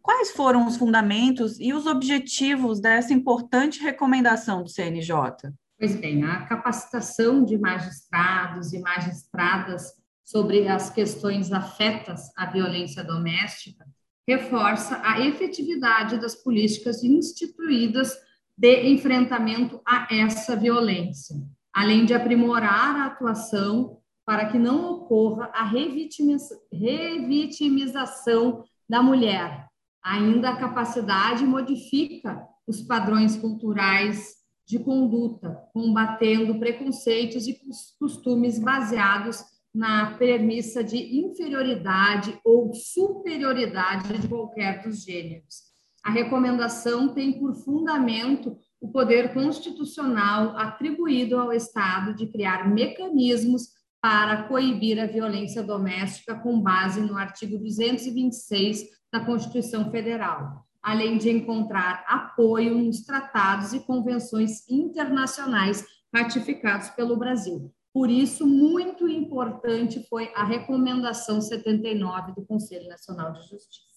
Quais foram os fundamentos e os objetivos dessa importante recomendação do CNJ? Pois bem, a capacitação de magistrados e magistradas sobre as questões afetas à violência doméstica reforça a efetividade das políticas instituídas de enfrentamento a essa violência, além de aprimorar a atuação para que não ocorra a revitimização da mulher. Ainda a capacidade modifica os padrões culturais de conduta, combatendo preconceitos e costumes baseados na premissa de inferioridade ou superioridade de qualquer dos gêneros a recomendação tem por fundamento o poder constitucional atribuído ao Estado de criar mecanismos para coibir a violência doméstica com base no artigo 226 da Constituição Federal, além de encontrar apoio nos tratados e convenções internacionais ratificados pelo Brasil. Por isso, muito importante foi a recomendação 79 do Conselho Nacional de Justiça.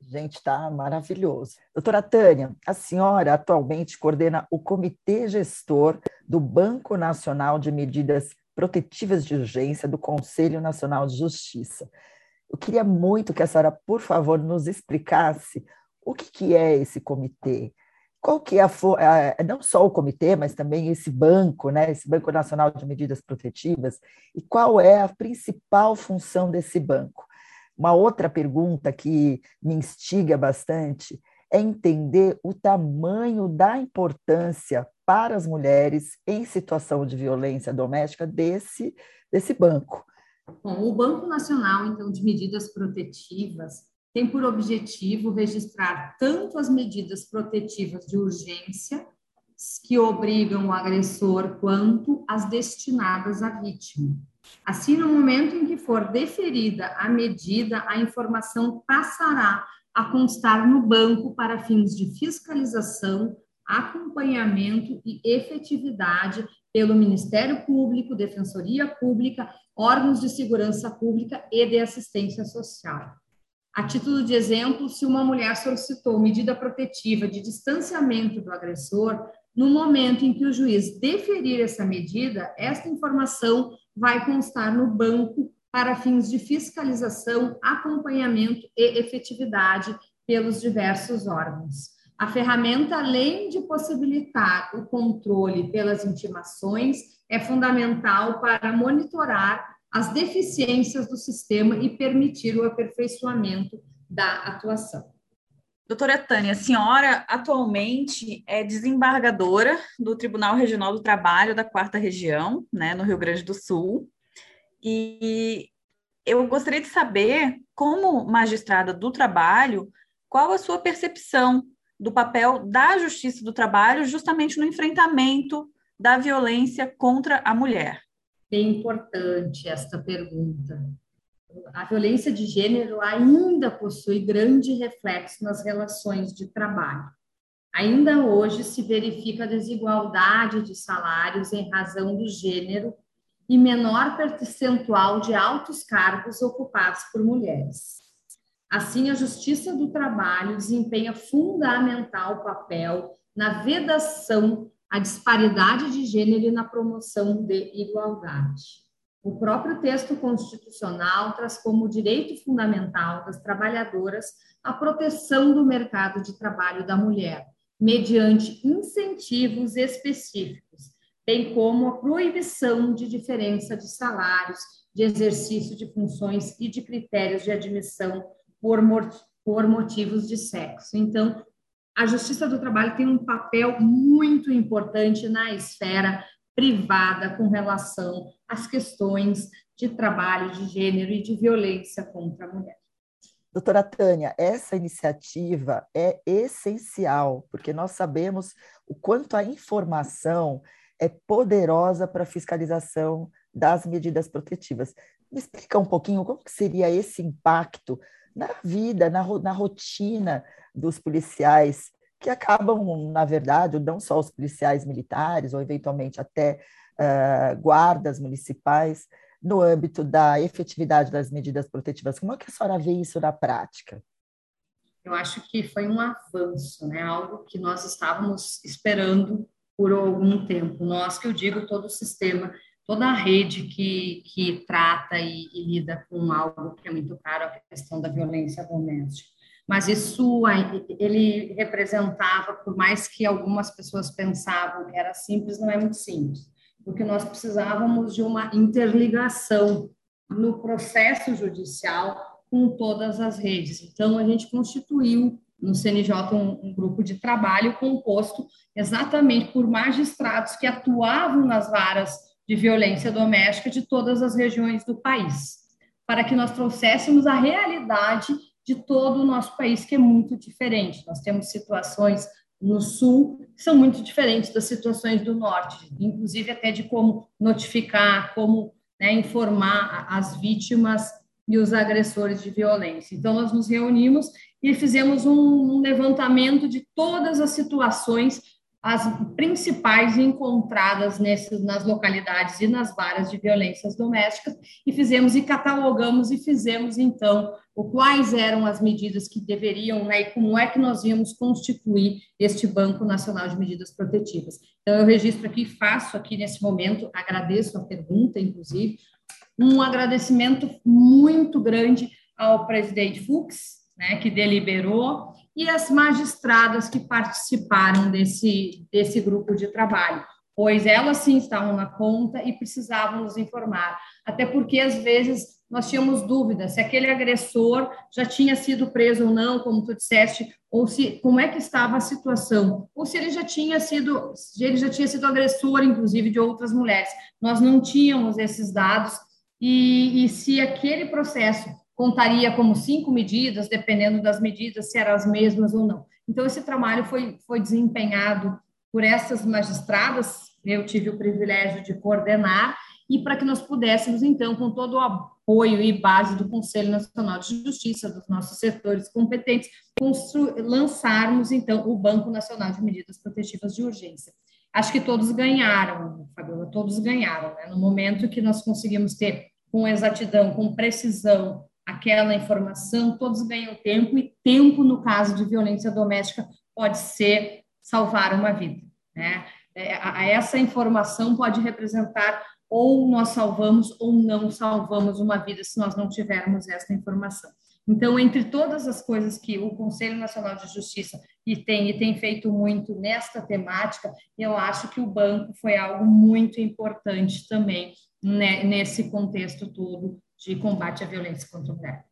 Gente, está maravilhoso. Doutora Tânia, a senhora atualmente coordena o Comitê Gestor do Banco Nacional de Medidas Protetivas de Urgência do Conselho Nacional de Justiça. Eu queria muito que a senhora, por favor, nos explicasse o que, que é esse comitê, qual que é a, não só o comitê, mas também esse banco, né, esse Banco Nacional de Medidas Protetivas, e qual é a principal função desse banco. Uma outra pergunta que me instiga bastante é entender o tamanho da importância para as mulheres em situação de violência doméstica desse, desse banco. Bom, o Banco Nacional, então, de Medidas Protetivas, tem por objetivo registrar tanto as medidas protetivas de urgência, que obrigam o agressor, quanto as destinadas à vítima. Assim, no momento em que for deferida a medida, a informação passará a constar no banco para fins de fiscalização, acompanhamento e efetividade pelo Ministério Público, Defensoria Pública, órgãos de segurança pública e de assistência social. A título de exemplo, se uma mulher solicitou medida protetiva de distanciamento do agressor, no momento em que o juiz deferir essa medida, esta informação vai constar no banco para fins de fiscalização, acompanhamento e efetividade pelos diversos órgãos. A ferramenta, além de possibilitar o controle pelas intimações, é fundamental para monitorar as deficiências do sistema e permitir o aperfeiçoamento da atuação. Doutora Tânia, a senhora atualmente é desembargadora do Tribunal Regional do Trabalho da Quarta Região, né, no Rio Grande do Sul. E eu gostaria de saber, como magistrada do trabalho, qual a sua percepção do papel da Justiça do Trabalho justamente no enfrentamento da violência contra a mulher bem importante esta pergunta. A violência de gênero ainda possui grande reflexo nas relações de trabalho. Ainda hoje se verifica desigualdade de salários em razão do gênero e menor percentual de altos cargos ocupados por mulheres. Assim, a Justiça do Trabalho desempenha fundamental papel na vedação a disparidade de gênero e na promoção de igualdade. O próprio texto constitucional traz como direito fundamental das trabalhadoras a proteção do mercado de trabalho da mulher, mediante incentivos específicos, bem como a proibição de diferença de salários, de exercício de funções e de critérios de admissão por, por motivos de sexo. Então, a Justiça do Trabalho tem um papel muito importante na esfera privada com relação às questões de trabalho, de gênero e de violência contra a mulher. Doutora Tânia, essa iniciativa é essencial, porque nós sabemos o quanto a informação é poderosa para fiscalização das medidas protetivas. Me explica um pouquinho como seria esse impacto na vida, na, na rotina dos policiais, que acabam, na verdade, não só os policiais militares, ou eventualmente até uh, guardas municipais, no âmbito da efetividade das medidas protetivas. Como é que a senhora vê isso na prática? Eu acho que foi um avanço, né? algo que nós estávamos esperando por algum tempo. Nós, que eu digo, todo o sistema toda a rede que, que trata e, e, lida com algo que é muito caro, a questão da violência doméstica. Mas isso, ele representava, por mais que algumas pessoas pensavam que era simples, não é muito simples, porque nós precisávamos de uma interligação no processo judicial com todas as redes. Então, a gente constituiu no CNJ um, um grupo de trabalho composto exatamente por magistrados que atuavam nas varas de violência doméstica de todas as regiões do país, para que nós trouxéssemos a realidade de todo o nosso país, que é muito diferente. Nós temos situações no sul que são muito diferentes das situações do norte, inclusive até de como notificar, como né, informar as vítimas e os agressores de violência. Então, nós nos reunimos e fizemos um levantamento de todas as situações as principais encontradas nesses, nas localidades e nas varas de violências domésticas e fizemos e catalogamos e fizemos então o quais eram as medidas que deveriam né, e como é que nós íamos constituir este Banco Nacional de Medidas Protetivas. Então eu registro aqui, faço aqui nesse momento, agradeço a pergunta, inclusive, um agradecimento muito grande ao presidente Fux, né, que deliberou e as magistradas que participaram desse, desse grupo de trabalho, pois elas sim estavam na conta e precisavam nos informar, até porque às vezes nós tínhamos dúvidas se aquele agressor já tinha sido preso ou não, como tu disseste, ou se como é que estava a situação, ou se ele já tinha sido, se ele já tinha sido agressor, inclusive de outras mulheres. Nós não tínhamos esses dados e, e se aquele processo contaria como cinco medidas, dependendo das medidas, se eram as mesmas ou não. Então, esse trabalho foi, foi desempenhado por essas magistradas, eu tive o privilégio de coordenar, e para que nós pudéssemos, então, com todo o apoio e base do Conselho Nacional de Justiça, dos nossos setores competentes, lançarmos, então, o Banco Nacional de Medidas Protetivas de Urgência. Acho que todos ganharam, Fabiola, todos ganharam, né? No momento que nós conseguimos ter com exatidão, com precisão, aquela informação, todos ganham tempo, e tempo, no caso de violência doméstica, pode ser salvar uma vida. Né? É, essa informação pode representar ou nós salvamos ou não salvamos uma vida se nós não tivermos essa informação. Então, entre todas as coisas que o Conselho Nacional de Justiça e tem, e tem feito muito nesta temática, eu acho que o banco foi algo muito importante também né, nesse contexto todo de combate à violência contra a mulher.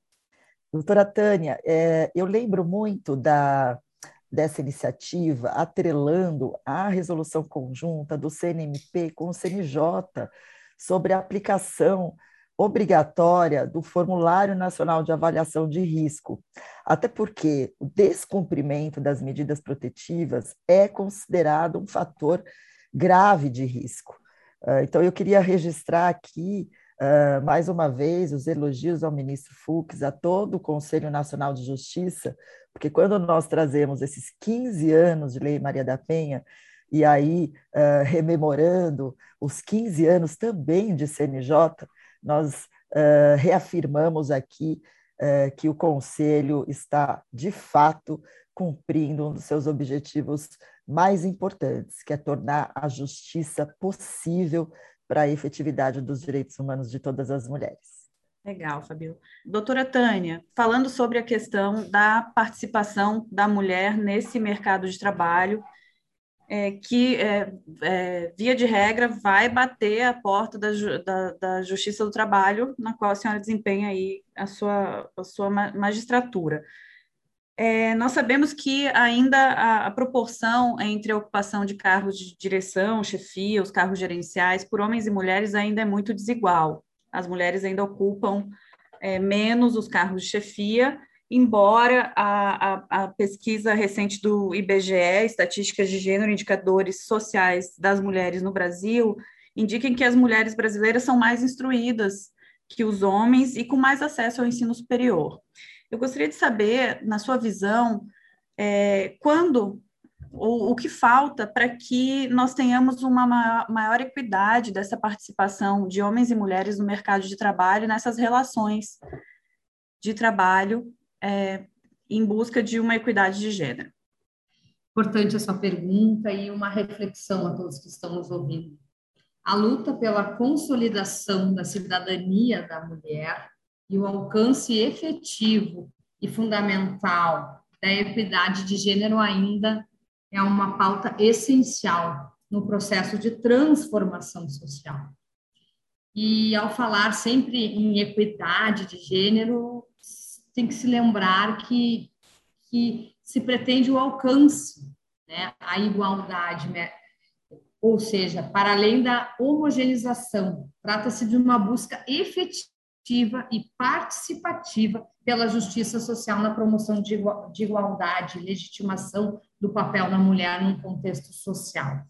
Doutora Tânia, é, eu lembro muito da, dessa iniciativa atrelando a resolução conjunta do CNMP com o CNJ sobre a aplicação obrigatória do Formulário Nacional de Avaliação de Risco, até porque o descumprimento das medidas protetivas é considerado um fator grave de risco. Ah, então, eu queria registrar aqui Uh, mais uma vez, os elogios ao ministro Fux, a todo o Conselho Nacional de Justiça, porque quando nós trazemos esses 15 anos de Lei Maria da Penha, e aí uh, rememorando os 15 anos também de CNJ, nós uh, reafirmamos aqui que o Conselho está, de fato, cumprindo um dos seus objetivos mais importantes, que é tornar a justiça possível para a efetividade dos direitos humanos de todas as mulheres. Legal, Fabio. Doutora Tânia, falando sobre a questão da participação da mulher nesse mercado de trabalho, é, que, é, é, via de regra, vai bater a porta da, da, da, Justiça do Trabalho, na qual a senhora desempenha aí a sua, a sua magistratura. É, nós sabemos que ainda a, a, proporção entre a ocupação de cargos de direção, chefia, os cargos gerenciais, por homens e mulheres ainda é muito desigual. As mulheres ainda ocupam é, menos os cargos de chefia, embora a, a, a, pesquisa recente do IBGE, Estatísticas de Gênero e Indicadores Sociais das Mulheres no Brasil, indiquem que as mulheres brasileiras são mais instruídas que os homens e com mais acesso ao ensino superior. Eu gostaria de saber, na sua visão, é, quando o, o que falta para que nós tenhamos uma maior, equidade dessa participação de homens e mulheres no mercado de trabalho, nessas relações de trabalho, é, em busca de uma equidade de gênero. Importante a sua pergunta e uma reflexão a todos que estão ouvindo. A luta pela consolidação da cidadania da mulher e o alcance efetivo e fundamental da equidade de gênero ainda é uma pauta essencial no processo de transformação social. E ao falar sempre em equidade de gênero, tem que se lembrar que, que se pretende o alcance, né, a igualdade, né? ou seja, para além da homogeneização, trata-se de uma busca efetiva ativa e participativa pela justiça social na promoção de, igualdade legitimação do papel da mulher num contexto social.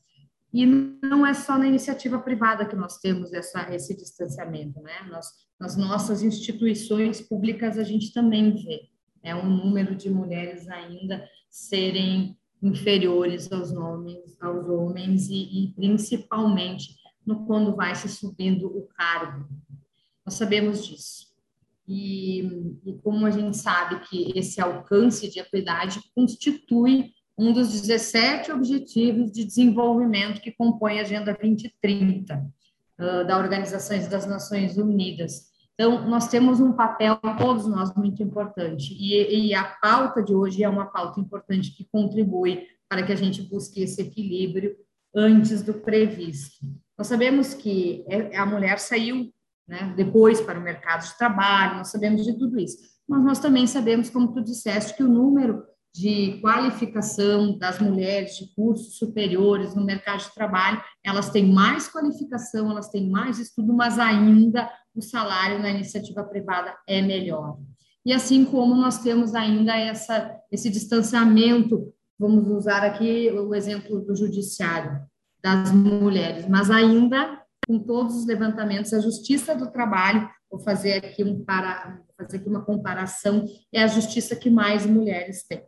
E não é só na iniciativa privada que nós temos essa, esse distanciamento, né? Nós, nas nossas instituições públicas, a gente também vê é um número de mulheres ainda serem inferiores aos homens, aos homens e, e principalmente no, quando vai se subindo o cargo. Nós sabemos disso. E, e, como a gente sabe que esse alcance de equidade constitui um dos 17 Objetivos de Desenvolvimento que compõe a Agenda 2030 uh, da Organização das Nações Unidas. Então, nós temos um papel, todos nós, muito importante, e, e a pauta de hoje é uma pauta importante que contribui para que a gente busque esse equilíbrio antes do previsto. Nós sabemos que é, a mulher saiu né, depois para o mercado de trabalho, nós sabemos de tudo isso, mas nós também sabemos, como tu disseste, que o número de qualificação das mulheres de cursos superiores no mercado de trabalho, elas têm mais qualificação, elas têm mais estudo, mas ainda o salário na iniciativa privada é melhor. E assim como nós temos ainda essa, esse distanciamento, vamos usar aqui o exemplo do judiciário, das mulheres, mas ainda com todos os levantamentos, a Justiça do Trabalho, vou fazer aqui, um para, fazer aqui uma comparação, é a justiça que mais mulheres têm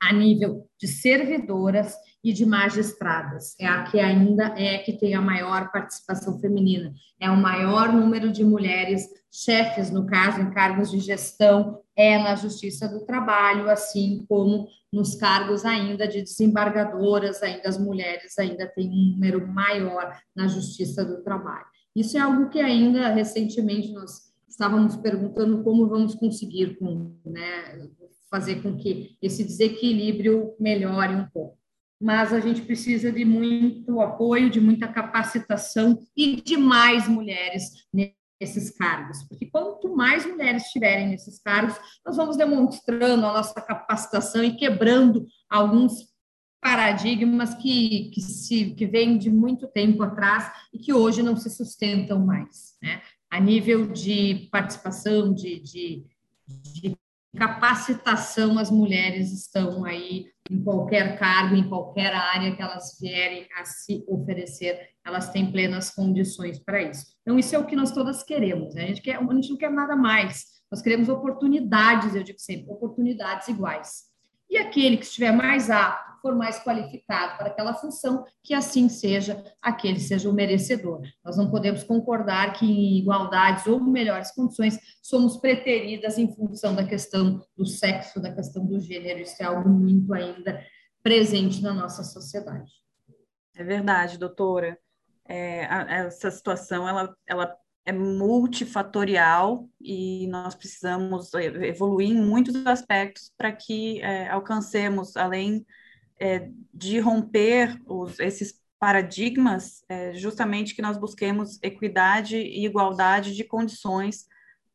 a nível de servidoras e de magistradas. É a que ainda é que tem a maior participação feminina. É o maior número de mulheres chefes, no caso, em cargos de gestão, é na Justiça do Trabalho, assim como nos cargos ainda de desembargadoras, ainda as mulheres ainda têm um número maior na Justiça do Trabalho. Isso é algo que ainda recentemente nós estávamos perguntando como vamos conseguir com, né, fazer com que esse desequilíbrio melhore um pouco. Mas a gente precisa de muito apoio, de muita capacitação e de mais mulheres nesses cargos, porque quanto mais mulheres estiverem nesses cargos, nós vamos demonstrando a nossa capacitação e quebrando alguns paradigmas que, que, se, que vêm de muito tempo atrás e que hoje não se sustentam mais. Né? A nível de participação, de, de, de capacitação as mulheres estão aí em qualquer cargo, em qualquer área que elas vierem a se oferecer, elas têm plenas condições para isso. Então, isso é o que nós todas queremos, né? a, gente quer, a gente não quer nada mais, nós queremos oportunidades, eu digo sempre, oportunidades iguais. E aquele que estiver mais apto for mais qualificado para aquela função, que assim seja, aquele seja o merecedor. Nós não podemos concordar que em igualdades ou melhores condições somos preteridas em função da questão do sexo, da questão do gênero. Isso é algo muito ainda presente na nossa sociedade. É verdade, doutora. É, essa situação ela, ela é multifatorial e nós precisamos evoluir em muitos aspectos para que é, alcancemos, além é, de romper os, esses paradigmas, é, justamente que nós busquemos equidade e igualdade de condições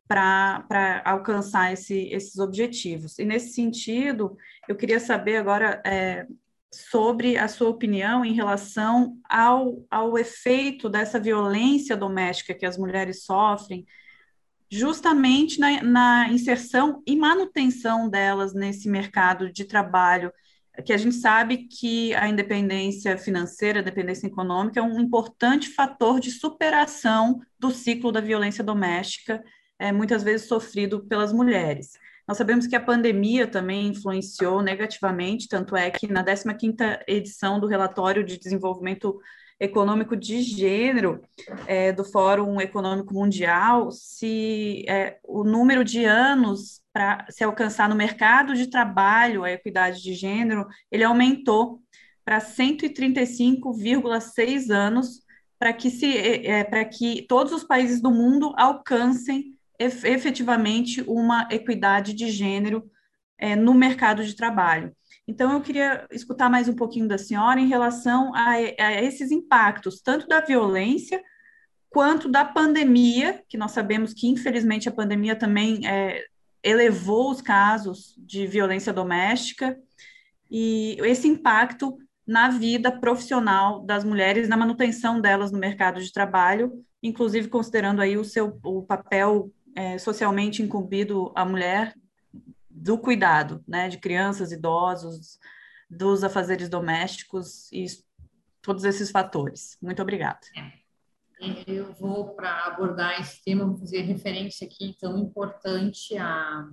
para alcançar esse, esses objetivos. E nesse sentido, eu queria saber agora é, sobre a sua opinião em relação ao, ao efeito dessa violência doméstica que as mulheres sofrem, justamente na, na inserção e manutenção delas nesse mercado de trabalho que a gente sabe que a independência financeira, a independência econômica é um importante fator de superação do ciclo da violência doméstica, é, muitas vezes sofrido pelas mulheres. Nós sabemos que a pandemia também influenciou negativamente, tanto é que na 15ª edição do relatório de desenvolvimento econômico de gênero é, do Fórum Econômico Mundial, se é, o número de anos para se alcançar no mercado de trabalho a equidade de gênero, ele aumentou para 135,6 anos para que se é, é para que todos os países do mundo alcancem efetivamente uma equidade de gênero é, no mercado de trabalho. Então, eu queria escutar mais um pouquinho da senhora em relação a, a esses impactos, tanto da violência quanto da pandemia, que nós sabemos que, infelizmente, a pandemia também é, elevou os casos de violência doméstica, e esse impacto na vida profissional das mulheres, na manutenção delas no mercado de trabalho, inclusive considerando aí o seu o papel é, socialmente incumbido à mulher do cuidado, né, de crianças, idosos, dos afazeres domésticos e todos esses fatores. Muito obrigada. Eu vou, para abordar esse tema, vou fazer referência aqui, tão importante à,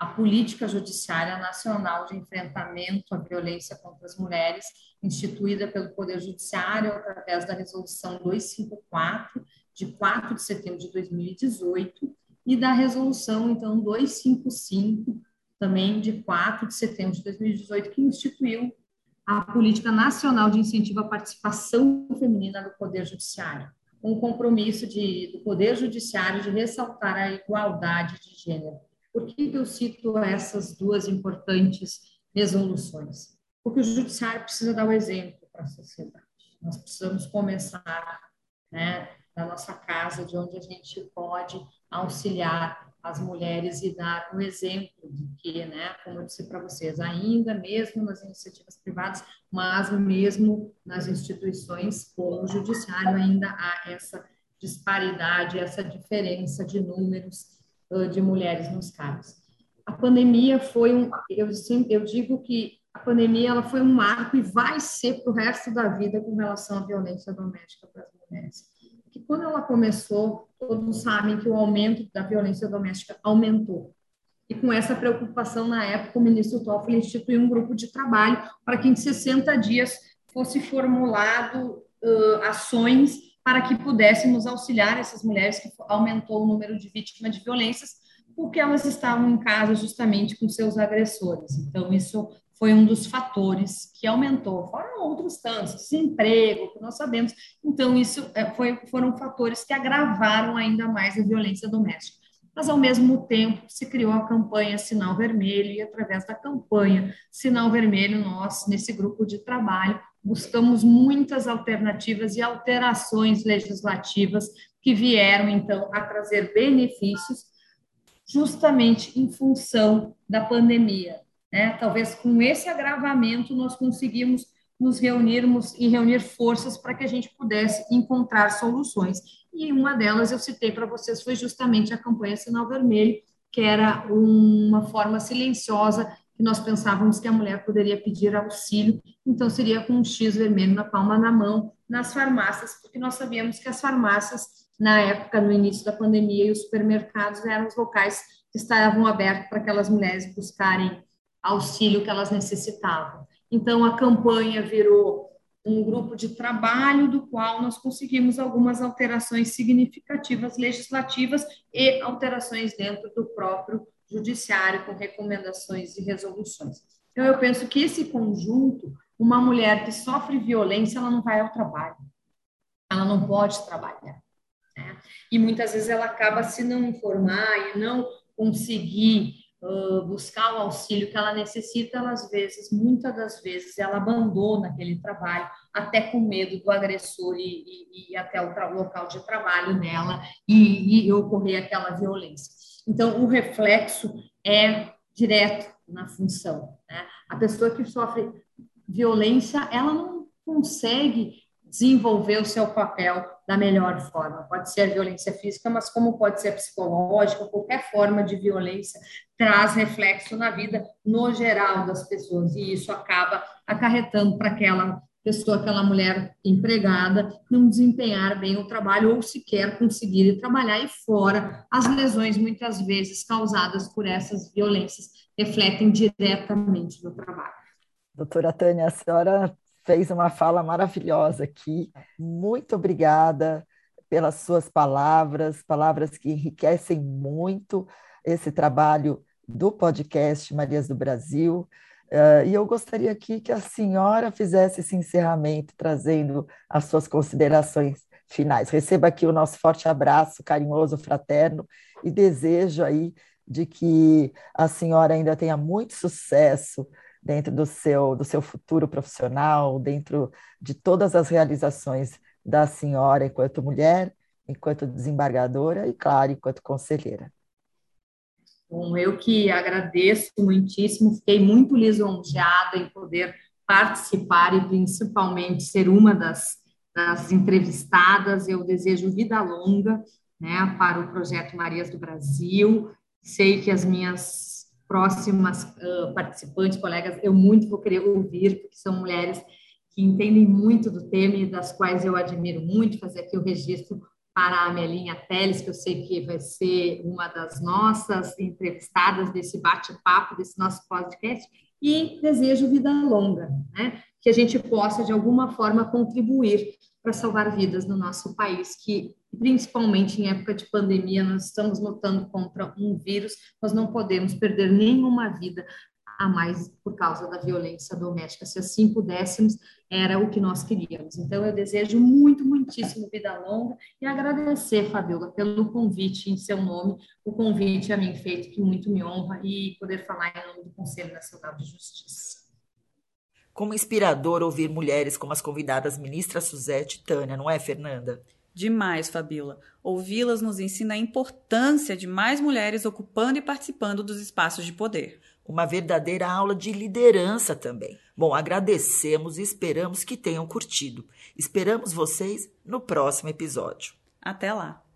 à política judiciária nacional de enfrentamento à violência contra as mulheres, instituída pelo Poder Judiciário através da Resolução 254, de 4 de setembro de 2018, e da Resolução, então, 255, também de 4 de setembro de 2018, que instituiu a Política Nacional de Incentivo à Participação Feminina no Poder Judiciário, um compromisso de, do Poder Judiciário de ressaltar a igualdade de gênero. Por que eu cito essas duas importantes resoluções? Porque o Judiciário precisa dar o exemplo para a sociedade. Nós precisamos começar né, da nossa casa, de onde a gente pode auxiliar as mulheres e dar um exemplo de que, né, como eu disse para vocês, ainda mesmo nas iniciativas privadas, mas mesmo nas instituições como o judiciário, ainda há essa disparidade, essa diferença de números uh, de mulheres nos cargos. A pandemia foi um, eu, sempre, eu digo que a pandemia ela foi um marco e vai ser para o resto da vida com relação à violência doméstica para as mulheres que quando ela começou, todos sabem que o aumento da violência doméstica aumentou. E com essa preocupação, na época, o ministro Toffoli instituiu um grupo de trabalho para que em 60 dias fosse formulado uh, ações para que pudéssemos auxiliar essas mulheres que aumentou o número de vítimas de violências, porque elas estavam em casa justamente com seus agressores. Então, isso foi um dos fatores que aumentou. Foram outros tantos, desemprego, que nós sabemos. Então, isso é, foi, foram fatores que agravaram ainda mais a violência doméstica. Mas, ao mesmo tempo, se criou a campanha Sinal Vermelho, e através da campanha Sinal Vermelho, nós, nesse grupo de trabalho, buscamos muitas alternativas e alterações legislativas que vieram, então, a trazer benefícios justamente em função da pandemia. Né? Talvez com esse agravamento nós conseguimos nos reunirmos e reunir forças para que a gente pudesse encontrar soluções. E uma delas eu citei para vocês foi justamente a campanha Sinal Vermelho, que era uma forma silenciosa que nós pensávamos que a mulher poderia pedir auxílio, então seria com um X vermelho na palma da mão nas farmácias, porque nós sabíamos que as farmácias, na época, no início da pandemia, e os supermercados eram os locais que estavam abertos para aquelas mulheres buscarem auxílio que elas necessitavam. Então, a campanha virou um grupo de trabalho do qual nós conseguimos algumas alterações significativas legislativas e alterações dentro do próprio judiciário com recomendações e resoluções. Então eu penso que esse conjunto, uma mulher que sofre violência, ela não vai ao trabalho. Ela não pode trabalhar. Né? E muitas vezes ela acaba se não informar e não conseguir uh, buscar o auxílio que ela necessita, ela, às vezes, muitas das vezes, ela abandona aquele trabalho, até com medo do agressor e, e, e até o local de trabalho nela e, e ocorrer aquela violência. Então, o reflexo é direto na função. Né? A pessoa que sofre violência, ela não consegue desenvolver o seu papel da melhor forma. Pode ser a violência física, mas como pode ser psicológica, qualquer forma de violência traz reflexo na vida no geral das pessoas e isso acaba acarretando para aquela pessoa, aquela mulher empregada, não desempenhar bem o trabalho ou sequer conseguir trabalhar e fora as lesões muitas vezes causadas por essas violências refletem diretamente no trabalho. Doutora Tânia, a senhora fez uma fala maravilhosa aqui. Muito obrigada pelas suas palavras, palavras que enriquecem muito esse trabalho do podcast Marias do Brasil. Uh, e eu gostaria aqui que a senhora fizesse esse encerramento, trazendo as suas considerações finais. Receba aqui o nosso forte abraço carinhoso, fraterno, e desejo aí de que a senhora ainda tenha muito sucesso dentro do seu, do seu futuro profissional, dentro de todas as realizações da senhora enquanto mulher, enquanto desembargadora e, claro, enquanto conselheira. Bom, eu que agradeço muitíssimo, fiquei muito lisonjeada em poder participar e principalmente ser uma das, das entrevistadas. Eu desejo vida longa né, para o projeto Marias do Brasil. Sei que as minhas próximas uh, participantes, colegas, eu muito vou querer ouvir, porque são mulheres que entendem muito do tema e das quais eu admiro muito, fazer aqui o registro para a Amelinha Teles, que eu sei que vai ser uma das nossas entrevistadas desse bate-papo, desse nosso podcast, e desejo vida longa, né? que a gente possa, de alguma forma, contribuir para salvar vidas no nosso país, que principalmente em época de pandemia nós estamos lutando contra um vírus, nós não podemos perder nenhuma vida a mais por causa da violência doméstica. Se assim pudéssemos, era o que nós queríamos. Então, eu desejo muito, muitíssimo vida longa e agradecer, Fabiola, pelo convite em seu nome, o convite a mim feito, que muito me honra, e poder falar em nome do Conselho Nacional de Justiça. Como inspirador ouvir mulheres como as convidadas ministra Suzete e Tânia, não é, Fernanda? Demais, Fabiola. Ouvi-las nos ensina a importância de mais mulheres ocupando e participando dos espaços de poder. Uma verdadeira aula de liderança também. Bom, agradecemos e esperamos que tenham curtido. Esperamos vocês no próximo episódio. Até lá!